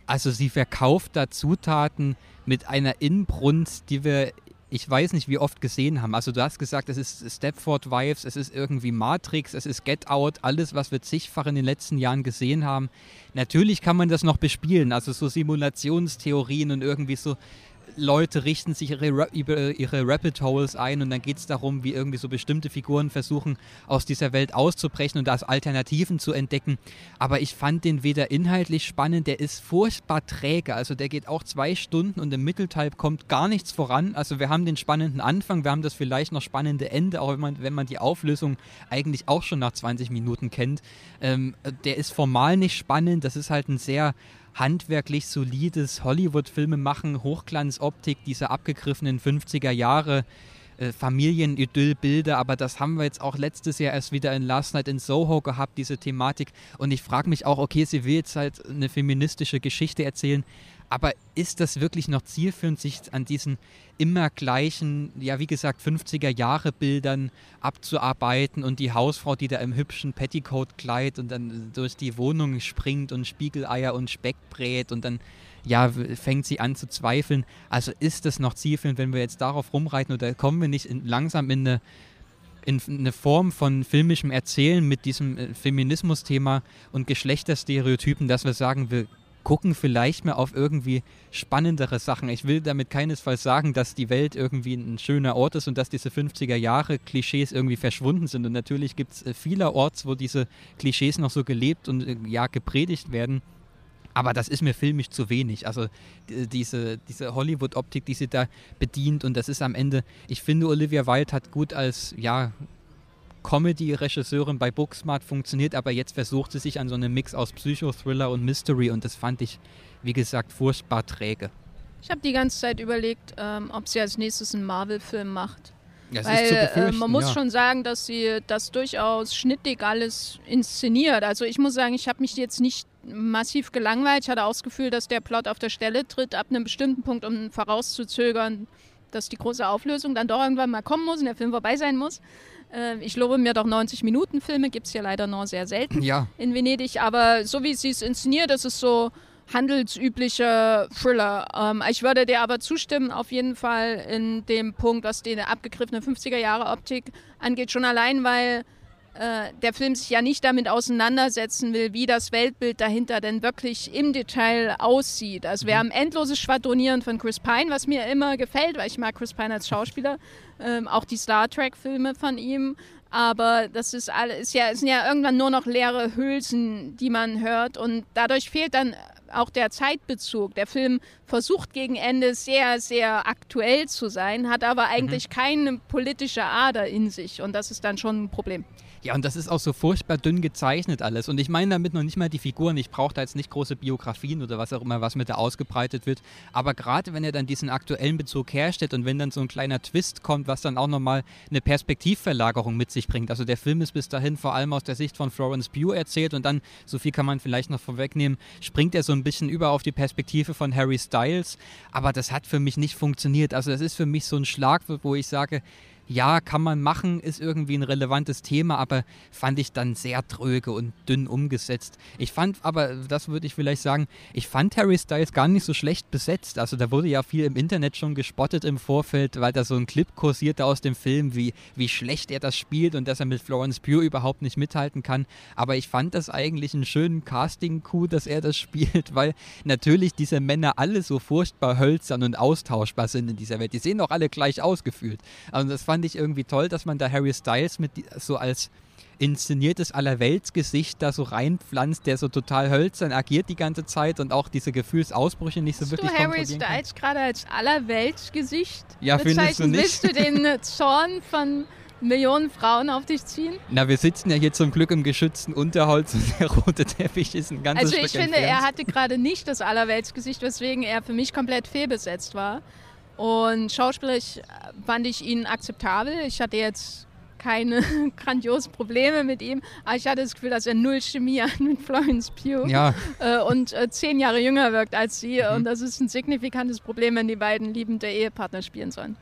Also sie verkauft da Zutaten mit einer Inbrunst, die wir ich weiß nicht, wie oft gesehen haben. Also du hast gesagt, es ist Stepford Wives, es ist irgendwie Matrix, es ist Get Out, alles, was wir zigfach in den letzten Jahren gesehen haben. Natürlich kann man das noch bespielen, also so Simulationstheorien und irgendwie so Leute richten sich ihre, ihre Rapid Holes ein und dann geht es darum, wie irgendwie so bestimmte Figuren versuchen, aus dieser Welt auszubrechen und da Alternativen zu entdecken. Aber ich fand den weder inhaltlich spannend, der ist furchtbar träge. Also der geht auch zwei Stunden und im Mittelteil kommt gar nichts voran. Also wir haben den spannenden Anfang, wir haben das vielleicht noch spannende Ende, auch wenn man, wenn man die Auflösung eigentlich auch schon nach 20 Minuten kennt. Ähm, der ist formal nicht spannend, das ist halt ein sehr handwerklich solides Hollywood-Filme machen, Hochglanzoptik, diese abgegriffenen 50er Jahre. Äh, Familienidyll-Bilder, aber das haben wir jetzt auch letztes Jahr erst wieder in Last Night in Soho gehabt, diese Thematik. Und ich frage mich auch, okay, sie will jetzt halt eine feministische Geschichte erzählen, aber ist das wirklich noch zielführend, sich an diesen immer gleichen, ja wie gesagt, 50er Jahre Bildern abzuarbeiten und die Hausfrau, die da im hübschen Petticoat-Kleid und dann durch die Wohnung springt und Spiegeleier und Speck brät und dann ja, fängt sie an zu zweifeln. Also ist das noch zielführend, wenn wir jetzt darauf rumreiten oder kommen wir nicht in, langsam in eine in eine Form von filmischem Erzählen mit diesem äh, Feminismus-Thema und Geschlechterstereotypen, dass wir sagen, wir gucken vielleicht mal auf irgendwie spannendere Sachen. Ich will damit keinesfalls sagen, dass die Welt irgendwie ein schöner Ort ist und dass diese 50er Jahre Klischees irgendwie verschwunden sind. Und natürlich gibt es äh, vielerorts, wo diese Klischees noch so gelebt und äh, ja gepredigt werden. Aber das ist mir filmisch zu wenig. Also diese, diese Hollywood-Optik, die sie da bedient und das ist am Ende, ich finde, Olivia Wilde hat gut als, ja, Comedy-Regisseurin bei Booksmart funktioniert, aber jetzt versucht sie sich an so einem Mix aus Psychothriller und Mystery und das fand ich, wie gesagt, furchtbar träge. Ich habe die ganze Zeit überlegt, ähm, ob sie als nächstes einen Marvel-Film macht. Ja, Weil äh, man muss ja. schon sagen, dass sie das durchaus schnittig alles inszeniert. Also ich muss sagen, ich habe mich jetzt nicht massiv gelangweilt. Ich hatte auch das Gefühl, dass der Plot auf der Stelle tritt, ab einem bestimmten Punkt, um vorauszuzögern, dass die große Auflösung dann doch irgendwann mal kommen muss und der Film vorbei sein muss. Äh, ich lobe mir doch 90-Minuten-Filme, gibt es ja leider nur sehr selten Ja, in Venedig, aber so wie sie es inszeniert, das ist so handelsüblicher Thriller. Ähm, ich würde dir aber zustimmen, auf jeden Fall in dem Punkt, was die abgegriffene 50er-Jahre-Optik angeht, schon allein, weil äh, der Film sich ja nicht damit auseinandersetzen will, wie das Weltbild dahinter denn wirklich im Detail aussieht. Also wir haben endloses Schwadronieren von Chris Pine, was mir immer gefällt, weil ich mag Chris Pine als Schauspieler, ähm, auch die Star Trek-Filme von ihm. Aber das ist alles, ist ja, sind ja irgendwann nur noch leere Hülsen, die man hört. Und dadurch fehlt dann auch der Zeitbezug. Der Film versucht gegen Ende sehr, sehr aktuell zu sein, hat aber eigentlich keine politische Ader in sich. Und das ist dann schon ein Problem. Ja, und das ist auch so furchtbar dünn gezeichnet alles. Und ich meine damit noch nicht mal die Figuren. Ich brauche da jetzt nicht große Biografien oder was auch immer, was mit da ausgebreitet wird. Aber gerade wenn er dann diesen aktuellen Bezug herstellt und wenn dann so ein kleiner Twist kommt, was dann auch nochmal eine Perspektivverlagerung mit sich bringt. Also der Film ist bis dahin vor allem aus der Sicht von Florence Pugh erzählt und dann, so viel kann man vielleicht noch vorwegnehmen, springt er so ein bisschen über auf die Perspektive von Harry Styles. Aber das hat für mich nicht funktioniert. Also das ist für mich so ein Schlagwort, wo ich sage, ja, kann man machen, ist irgendwie ein relevantes Thema, aber fand ich dann sehr tröge und dünn umgesetzt. Ich fand aber, das würde ich vielleicht sagen, ich fand Harry Styles gar nicht so schlecht besetzt. Also da wurde ja viel im Internet schon gespottet im Vorfeld, weil da so ein Clip kursierte aus dem Film, wie, wie schlecht er das spielt und dass er mit Florence Pugh überhaupt nicht mithalten kann. Aber ich fand das eigentlich einen schönen Casting-Coup, dass er das spielt, weil natürlich diese Männer alle so furchtbar hölzern und austauschbar sind in dieser Welt. Die sehen doch alle gleich ausgefühlt. Also das fand ich irgendwie toll, dass man da Harry Styles mit so als inszeniertes Allerweltsgesicht da so reinpflanzt, der so total hölzern agiert die ganze Zeit und auch diese Gefühlsausbrüche nicht so Hast wirklich du Harry. Styles gerade als Allerweltsgesicht Ja, findest du nicht? Willst du den äh, Zorn von Millionen Frauen auf dich ziehen? Na, wir sitzen ja hier zum Glück im geschützten Unterholz und der rote Teppich ist ein ganzes Also Stück ich finde, entfernt. er hatte gerade nicht das Allerweltsgesicht, weswegen er für mich komplett fehlbesetzt war. Und schauspielerisch fand ich ihn akzeptabel. Ich hatte jetzt keine grandiosen Probleme mit ihm, aber ich hatte das Gefühl, dass er null Chemie hat mit Florence Pugh ja, äh, und äh, zehn Jahre jünger wirkt als sie. Mhm. Und das ist ein signifikantes Problem, wenn die beiden liebende Ehepartner spielen sollen.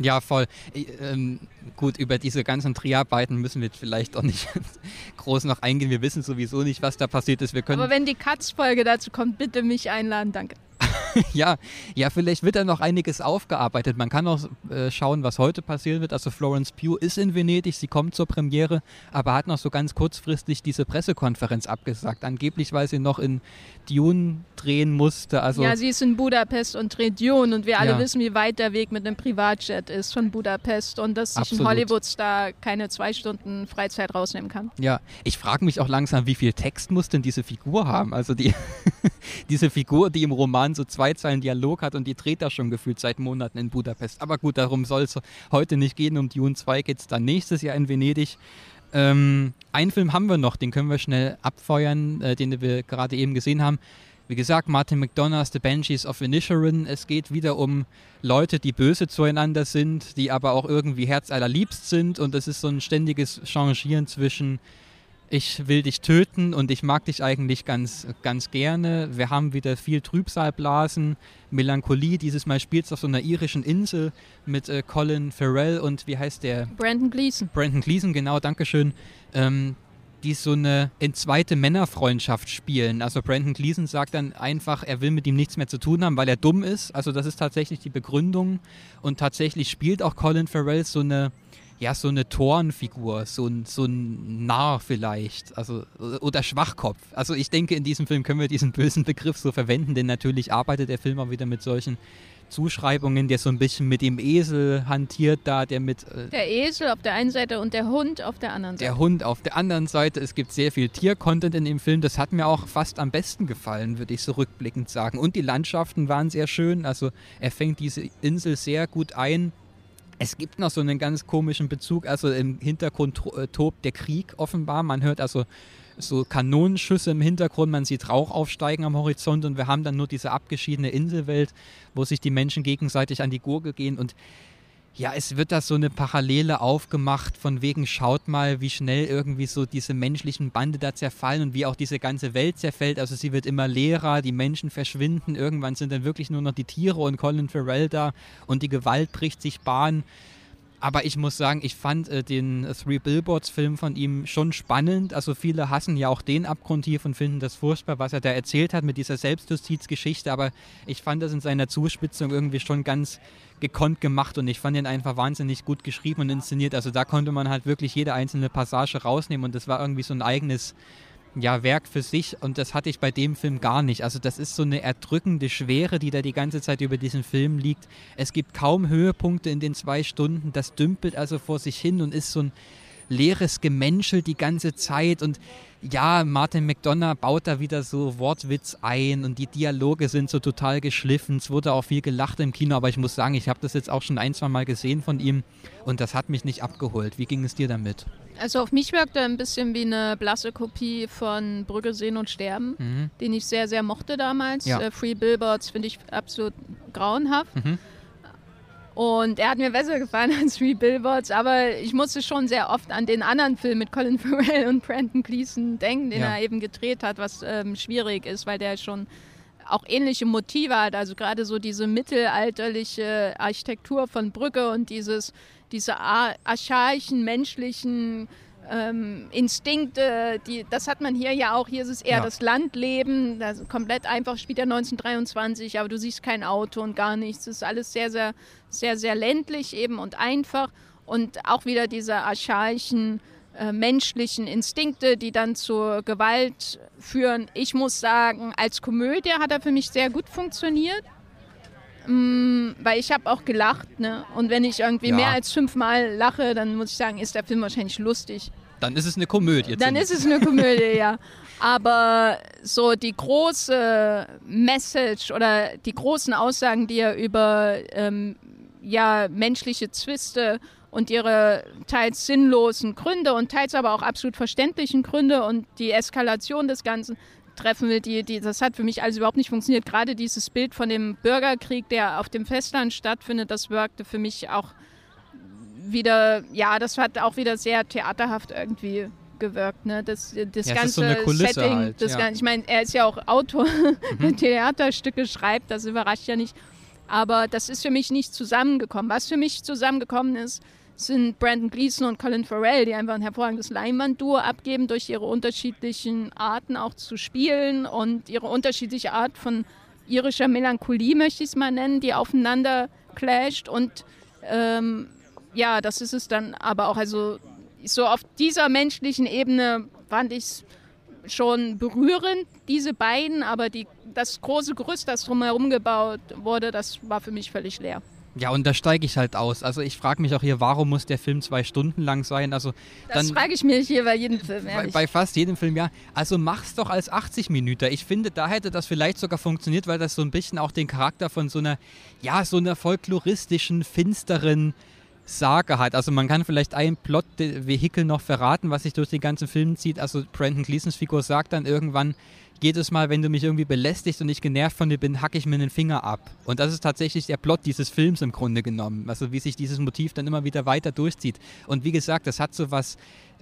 Ja, voll. Äh, Ähm, gut, über diese ganzen Dreharbeiten müssen wir vielleicht auch nicht groß noch eingehen. Wir wissen sowieso nicht, was da passiert ist. Wir können Aber wenn die Katz-Folge dazu kommt, bitte mich einladen, danke. ja, ja, vielleicht wird da noch einiges aufgearbeitet. Man kann auch äh, schauen, was heute passieren wird. Also Florence Pugh ist in Venedig, sie kommt zur Premiere, aber hat noch so ganz kurzfristig diese Pressekonferenz abgesagt. Angeblich, weil sie noch in Dune drehen musste. Also ja, sie ist in Budapest und dreht Dune und wir alle Ja. wissen, wie weit der Weg mit einem Privatjet ist von Budapest und dass sich ein Hollywoodstar keine zwei Stunden Freizeit rausnehmen kann. Ja, ich frage mich auch langsam, wie viel Text muss denn diese Figur haben? Also die, diese Figur, die im Roman so zwei Zeilen Dialog hat und die dreht da schon gefühlt seit Monaten in Budapest. Aber gut, darum soll es heute nicht gehen. Um Dune 2 geht es dann nächstes Jahr in Venedig. Ähm, einen Film haben wir noch, den können wir schnell abfeuern, äh, den wir gerade eben gesehen haben. Wie gesagt, Martin McDonough's The Banshees of Inisherin. Es geht wieder um Leute, die böse zueinander sind, die aber auch irgendwie herzallerliebst sind. Und es ist so ein ständiges Changieren zwischen ich will dich töten und ich mag dich eigentlich ganz, ganz gerne. Wir haben wieder viel Trübsalblasen, Melancholie. Dieses Mal spielt es auf so einer irischen Insel mit äh, Colin Farrell und wie heißt der? Brandon Gleason. Brandon Gleason, genau, Dankeschön. Ähm, die so eine entzweite Männerfreundschaft spielen. Also Brandon Gleason sagt dann einfach, er will mit ihm nichts mehr zu tun haben, weil er dumm ist. Also das ist tatsächlich die Begründung. Und tatsächlich spielt auch Colin Farrell so eine, ja, so eine Torenfigur, so ein, so ein Narr vielleicht, also oder Schwachkopf. Also ich denke, in diesem Film können wir diesen bösen Begriff so verwenden, denn natürlich arbeitet der Film auch wieder mit solchen Zuschreibungen, der so ein bisschen mit dem Esel hantiert da, der mit äh, Der Esel auf der einen Seite und der Hund auf der anderen Seite. der Hund auf der anderen Seite. Es gibt sehr viel Tier-Content in dem Film. Das hat mir auch fast am besten gefallen, würde ich so rückblickend sagen. Und die Landschaften waren sehr schön. Also er fängt diese Insel sehr gut ein. Es gibt noch so einen ganz komischen Bezug, also im Hintergrund äh, tobt der Krieg offenbar. Man hört also so Kanonenschüsse im Hintergrund, man sieht Rauch aufsteigen am Horizont und wir haben dann nur diese abgeschiedene Inselwelt, wo sich die Menschen gegenseitig an die Gurgel gehen und ja, es wird da so eine Parallele aufgemacht, von wegen, schaut mal, wie schnell irgendwie so diese menschlichen Bande da zerfallen und wie auch diese ganze Welt zerfällt. Also sie wird immer leerer, die Menschen verschwinden, irgendwann sind dann wirklich nur noch die Tiere und Colin Farrell da und die Gewalt bricht sich Bahn. Aber ich muss sagen, ich fand äh, den Three Billboards-Film von ihm schon spannend. Also viele hassen ja auch den Abgrund hier und finden das furchtbar, was er da erzählt hat mit dieser Selbstjustizgeschichte. Aber ich fand das in seiner Zuspitzung irgendwie schon ganz gekonnt gemacht und ich fand ihn einfach wahnsinnig gut geschrieben und inszeniert. Also da konnte man halt wirklich jede einzelne Passage rausnehmen und das war irgendwie so ein eigenes ja, Werk für sich und das hatte ich bei dem Film gar nicht. Also das ist so eine erdrückende Schwere, die da die ganze Zeit über diesen Film liegt. Es gibt kaum Höhepunkte in den zwei Stunden. Das dümpelt also vor sich hin und ist so ein leeres Gemenschel die ganze Zeit und ja, Martin McDonough baut da wieder so Wortwitz ein und die Dialoge sind so total geschliffen. Es wurde auch viel gelacht im Kino, aber ich muss sagen, ich habe das jetzt auch schon ein, zwei Mal gesehen von ihm und das hat mich nicht abgeholt. Wie ging es dir damit? Also auf mich wirkt er ein bisschen wie eine blasse Kopie von Brügge sehen und sterben, mhm. den ich sehr, sehr mochte damals. Ja. Äh, Free Billboards finde ich absolut grauenhaft. Mhm. Und er hat mir besser gefallen als Three Billboards, aber ich musste schon sehr oft an den anderen Film mit Colin Farrell und Brandon Gleeson denken, den ja. er eben gedreht hat, was ähm, schwierig ist, weil der schon auch ähnliche Motive hat. Also gerade so diese mittelalterliche Architektur von Brücke und dieses, diese archaischen menschlichen ähm, Instinkte, die, das hat man hier ja auch. Hier ist es eher ja. das Landleben, das komplett einfach, spielt ja 1923, aber du siehst kein Auto und gar nichts. Es ist alles sehr, sehr, sehr, sehr ländlich eben und einfach und auch wieder diese archaischen äh, menschlichen Instinkte, die dann zur Gewalt führen. Ich muss sagen, als Komödie hat er für mich sehr gut funktioniert. Mm, weil ich habe auch gelacht, ne? Und wenn ich irgendwie ja. mehr als fünfmal lache, dann muss ich sagen, ist der Film wahrscheinlich lustig. Dann ist es eine Komödie. Dann ist es eine Komödie, ja. Aber so die große Message oder die großen Aussagen, die er über ähm, ja, menschliche Zwiste und ihre teils sinnlosen Gründe und teils aber auch absolut verständlichen Gründe und die Eskalation des Ganzen treffen will, die, die, das hat für mich alles überhaupt nicht funktioniert. Gerade dieses Bild von dem Bürgerkrieg, der auf dem Festland stattfindet, das wirkte für mich auch wieder, ja, das hat auch wieder sehr theaterhaft irgendwie gewirkt. Ne? Das, das ja, ganze so Setting, halt, das ja. ganze, ich meine, er ist ja auch Autor, mhm. Theaterstücke schreibt, das überrascht ja nicht. Aber das ist für mich nicht zusammengekommen. Was für mich zusammengekommen ist, sind Brandon Gleason und Colin Farrell, die einfach ein hervorragendes Leinwandduo abgeben durch ihre unterschiedlichen Arten auch zu spielen und ihre unterschiedliche Art von irischer Melancholie, möchte ich es mal nennen, die aufeinander clasht und ähm, ja, das ist es dann aber auch. Also so auf dieser menschlichen Ebene fand ich es schon berührend, diese beiden, aber die, das große Gerüst, das drumherum gebaut wurde, das war für mich völlig leer. Ja, und da steige ich halt aus. Also ich frage mich auch hier, warum muss der Film zwei Stunden lang sein? Also das frage ich mich hier bei jedem Film. Bei, bei, fast jedem Film, ja. Also mach's doch als 80 Minuten. Ich finde, da hätte das vielleicht sogar funktioniert, weil das so ein bisschen auch den Charakter von so einer, ja, so einer folkloristischen, finsteren Sage hat. Also man kann vielleicht ein Plot-Vehikel noch verraten, was sich durch den ganzen Film zieht. Also Brandon Gleasons Figur sagt dann irgendwann, jedes Mal, wenn du mich irgendwie belästigst und ich genervt von dir bin, hacke ich mir den Finger ab. Und das ist tatsächlich der Plot dieses Films im Grunde genommen. Also wie sich dieses Motiv dann immer wieder weiter durchzieht. Und wie gesagt, das hat so was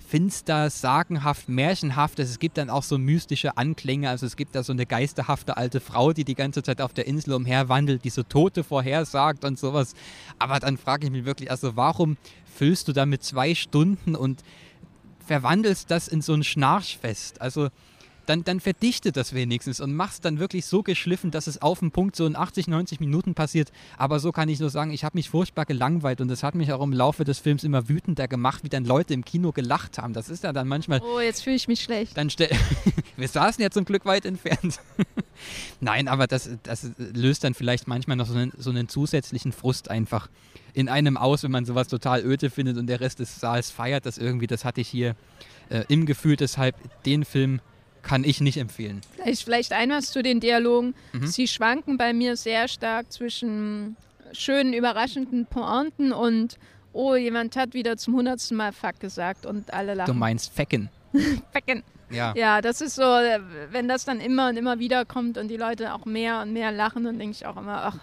finster, sagenhaft, märchenhaftes. Es gibt dann auch so mystische Anklänge. Also es gibt da so eine geisterhafte alte Frau, die die ganze Zeit auf der Insel umherwandelt, die so Tote vorhersagt und sowas. Aber dann frage ich mich wirklich, also warum füllst du damit zwei Stunden und verwandelst das in so ein Schnarchfest? Also dann, dann verdichte das wenigstens und mach es dann wirklich so geschliffen, dass es auf dem Punkt so in 80, 90 Minuten passiert. Aber so kann ich nur sagen, ich habe mich furchtbar gelangweilt und das hat mich auch im Laufe des Films immer wütender gemacht, wie dann Leute im Kino gelacht haben. Das ist ja dann manchmal. Oh, jetzt fühle ich mich schlecht. Dann Wir saßen ja zum Glück weit entfernt. Nein, aber das, das löst dann vielleicht manchmal noch so einen, so einen zusätzlichen Frust einfach in einem aus, wenn man sowas total öde findet und der Rest des Saals feiert das irgendwie. Das hatte ich hier äh, im Gefühl, deshalb den Film kann ich nicht empfehlen. Vielleicht, vielleicht ein was zu den Dialogen. Mhm. Sie schwanken bei mir sehr stark zwischen schönen, überraschenden Pointen und oh, jemand hat wieder zum hundertsten Mal Fuck gesagt und alle lachen. Du meinst Fecken. Fecken. Ja. Ja, das ist so, wenn das dann immer und immer wieder kommt und die Leute auch mehr und mehr lachen, dann denke ich auch immer, ach,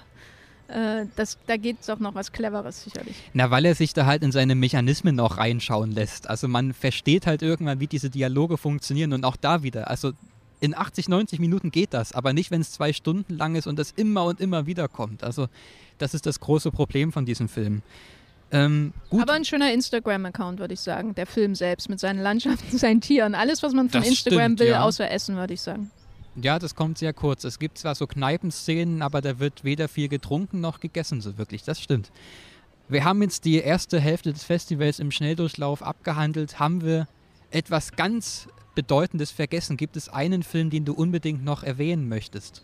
äh, das, da geht es doch noch was Cleveres sicherlich. Na, weil er sich da halt in seine Mechanismen auch reinschauen lässt. Also man versteht halt irgendwann, wie diese Dialoge funktionieren und auch da wieder. Also in 80, 90 Minuten geht das, aber nicht, wenn es zwei Stunden lang ist und das immer und immer wieder kommt. Also das ist das große Problem von diesem Film. Ähm, gut. Aber ein schöner Instagram-Account, würde ich sagen. Der Film selbst mit seinen Landschaften, seinen Tieren. Alles, was man von Das Instagram stimmt, will, ja. außer Essen, würde ich sagen. Ja, das kommt sehr kurz. Es gibt zwar so Kneipenszenen, aber da wird weder viel getrunken noch gegessen, so wirklich. Das stimmt. Wir haben jetzt die erste Hälfte des Festivals im Schnelldurchlauf abgehandelt. Haben wir etwas ganz Bedeutendes vergessen? Gibt es einen Film, den du unbedingt noch erwähnen möchtest?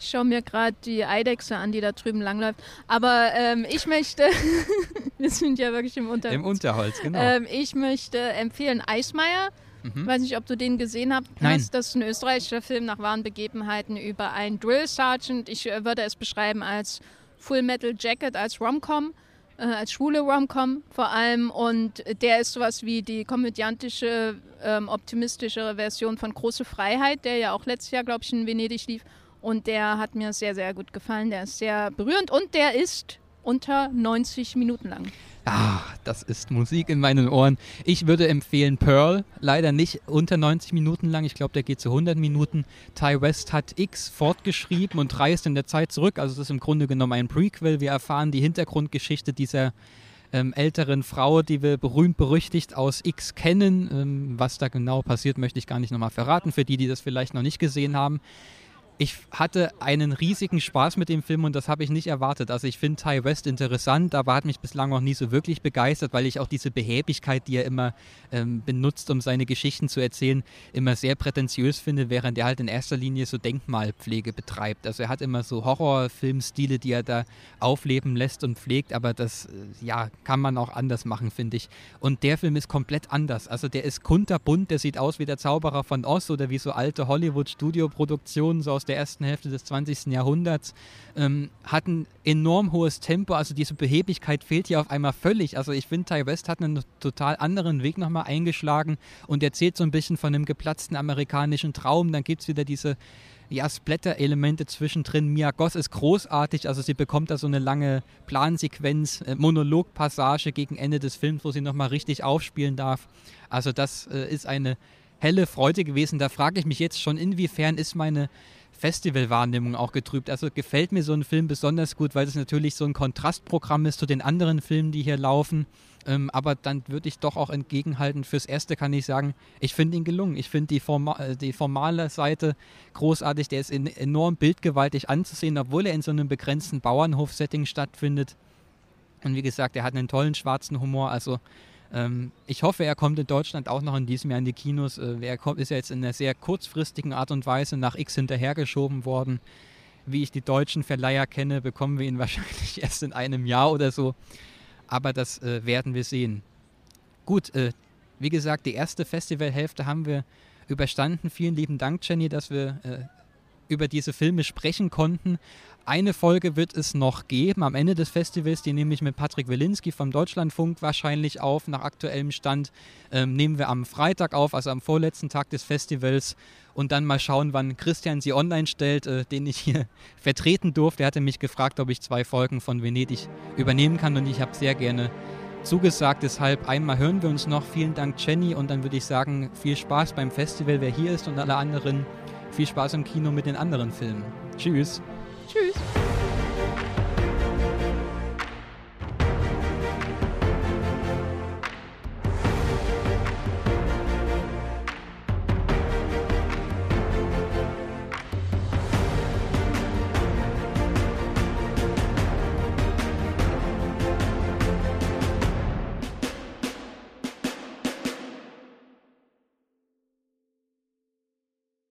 Ich schaue mir gerade die Eidechse an, die da drüben langläuft. Aber ähm, ich möchte, wir sind ja wirklich im Unter Im Unterholz, genau. ähm, ich möchte empfehlen Eismeier. Mhm. Weiß nicht, ob du den gesehen habt. Nein. hast. Das ist ein österreichischer Film nach wahren Begebenheiten über einen Drill Sergeant. Ich äh, würde es beschreiben als Full Metal Jacket, als Rom-Com, äh, als schwule Rom-Com vor allem. Und der ist sowas wie die komödiantische, ähm, optimistischere Version von Große Freiheit, der ja auch letztes Jahr, glaube ich, in Venedig lief. Und der hat mir sehr, sehr gut gefallen. Der ist sehr berührend und der ist unter 90 Minuten lang. Ah, das ist Musik in meinen Ohren. Ich würde empfehlen Pearl, leider nicht unter 90 Minuten lang. Ich glaube, der geht zu 100 Minuten. Ty West hat X fortgeschrieben und reist in der Zeit zurück. Also es ist im Grunde genommen ein Prequel. Wir erfahren die Hintergrundgeschichte dieser ähm, älteren Frau, die wir berühmt berüchtigt aus X kennen. Ähm, was da genau passiert, möchte ich gar nicht nochmal verraten, für die, die das vielleicht noch nicht gesehen haben. Ich hatte einen riesigen Spaß mit dem Film und das habe ich nicht erwartet. Also ich finde Ty West interessant, aber hat mich bislang noch nie so wirklich begeistert, weil ich auch diese Behäbigkeit, die er immer ähm, benutzt, um seine Geschichten zu erzählen, immer sehr prätentiös finde, während er halt in erster Linie so Denkmalpflege betreibt. Also er hat immer so Horrorfilmstile, die er da aufleben lässt und pflegt, aber das äh, ja kann man auch anders machen, finde ich. Und der Film ist komplett anders. Also der ist kunterbunt, der sieht aus wie der Zauberer von Oz oder wie so alte Hollywood-Studio-Produktionen so aus der ersten Hälfte des 20. Jahrhunderts, ähm, ein enorm hohes Tempo, also diese Behebigkeit fehlt hier auf einmal völlig. Also ich finde, Ty West hat einen total anderen Weg nochmal eingeschlagen und erzählt so ein bisschen von einem geplatzten amerikanischen Traum. Dann gibt es wieder diese ja, Splatter-Elemente zwischendrin. Mia Goss ist großartig, also sie bekommt da so eine lange Plansequenz, äh, Monologpassage gegen Ende des Films, wo sie nochmal richtig aufspielen darf. Also das äh, ist eine helle Freude gewesen. Da frage ich mich jetzt schon, inwiefern ist meine Festivalwahrnehmung auch getrübt. Also gefällt mir so ein Film besonders gut, weil es natürlich so ein Kontrastprogramm ist zu den anderen Filmen, die hier laufen. Ähm, aber dann würde ich doch auch entgegenhalten, fürs Erste kann ich sagen, ich finde ihn gelungen. Ich finde die, Forma äh, die formale Seite großartig. Der ist enorm bildgewaltig anzusehen, obwohl er in so einem begrenzten Bauernhof-Setting stattfindet. Und wie gesagt, er hat einen tollen schwarzen Humor. Also ähm, ich hoffe, er kommt in Deutschland auch noch in diesem Jahr in die Kinos. Äh, er kommt, ist ja jetzt in einer sehr kurzfristigen Art und Weise nach X hinterhergeschoben worden. Wie ich die deutschen Verleiher kenne, bekommen wir ihn wahrscheinlich erst in einem Jahr oder so. Aber das äh, werden wir sehen. Gut, äh, wie gesagt, die erste Festivalhälfte haben wir überstanden. Vielen lieben Dank, Jenny, dass wir äh, über diese Filme sprechen konnten. Eine Folge wird es noch geben am Ende des Festivals, die nehme ich mit Patrick Wilinski vom Deutschlandfunk wahrscheinlich auf. Nach aktuellem Stand ähm, nehmen wir am Freitag auf, also am vorletzten Tag des Festivals. Und dann mal schauen, wann Christian sie online stellt, äh, den ich hier vertreten durfte. Er hatte mich gefragt, ob ich zwei Folgen von Venedig übernehmen kann und ich habe sehr gerne zugesagt. Deshalb einmal hören wir uns noch. Vielen Dank, Jenny. Und dann würde ich sagen, viel Spaß beim Festival, wer hier ist und alle anderen. Viel Spaß im Kino mit den anderen Filmen. Tschüss. Tschüss.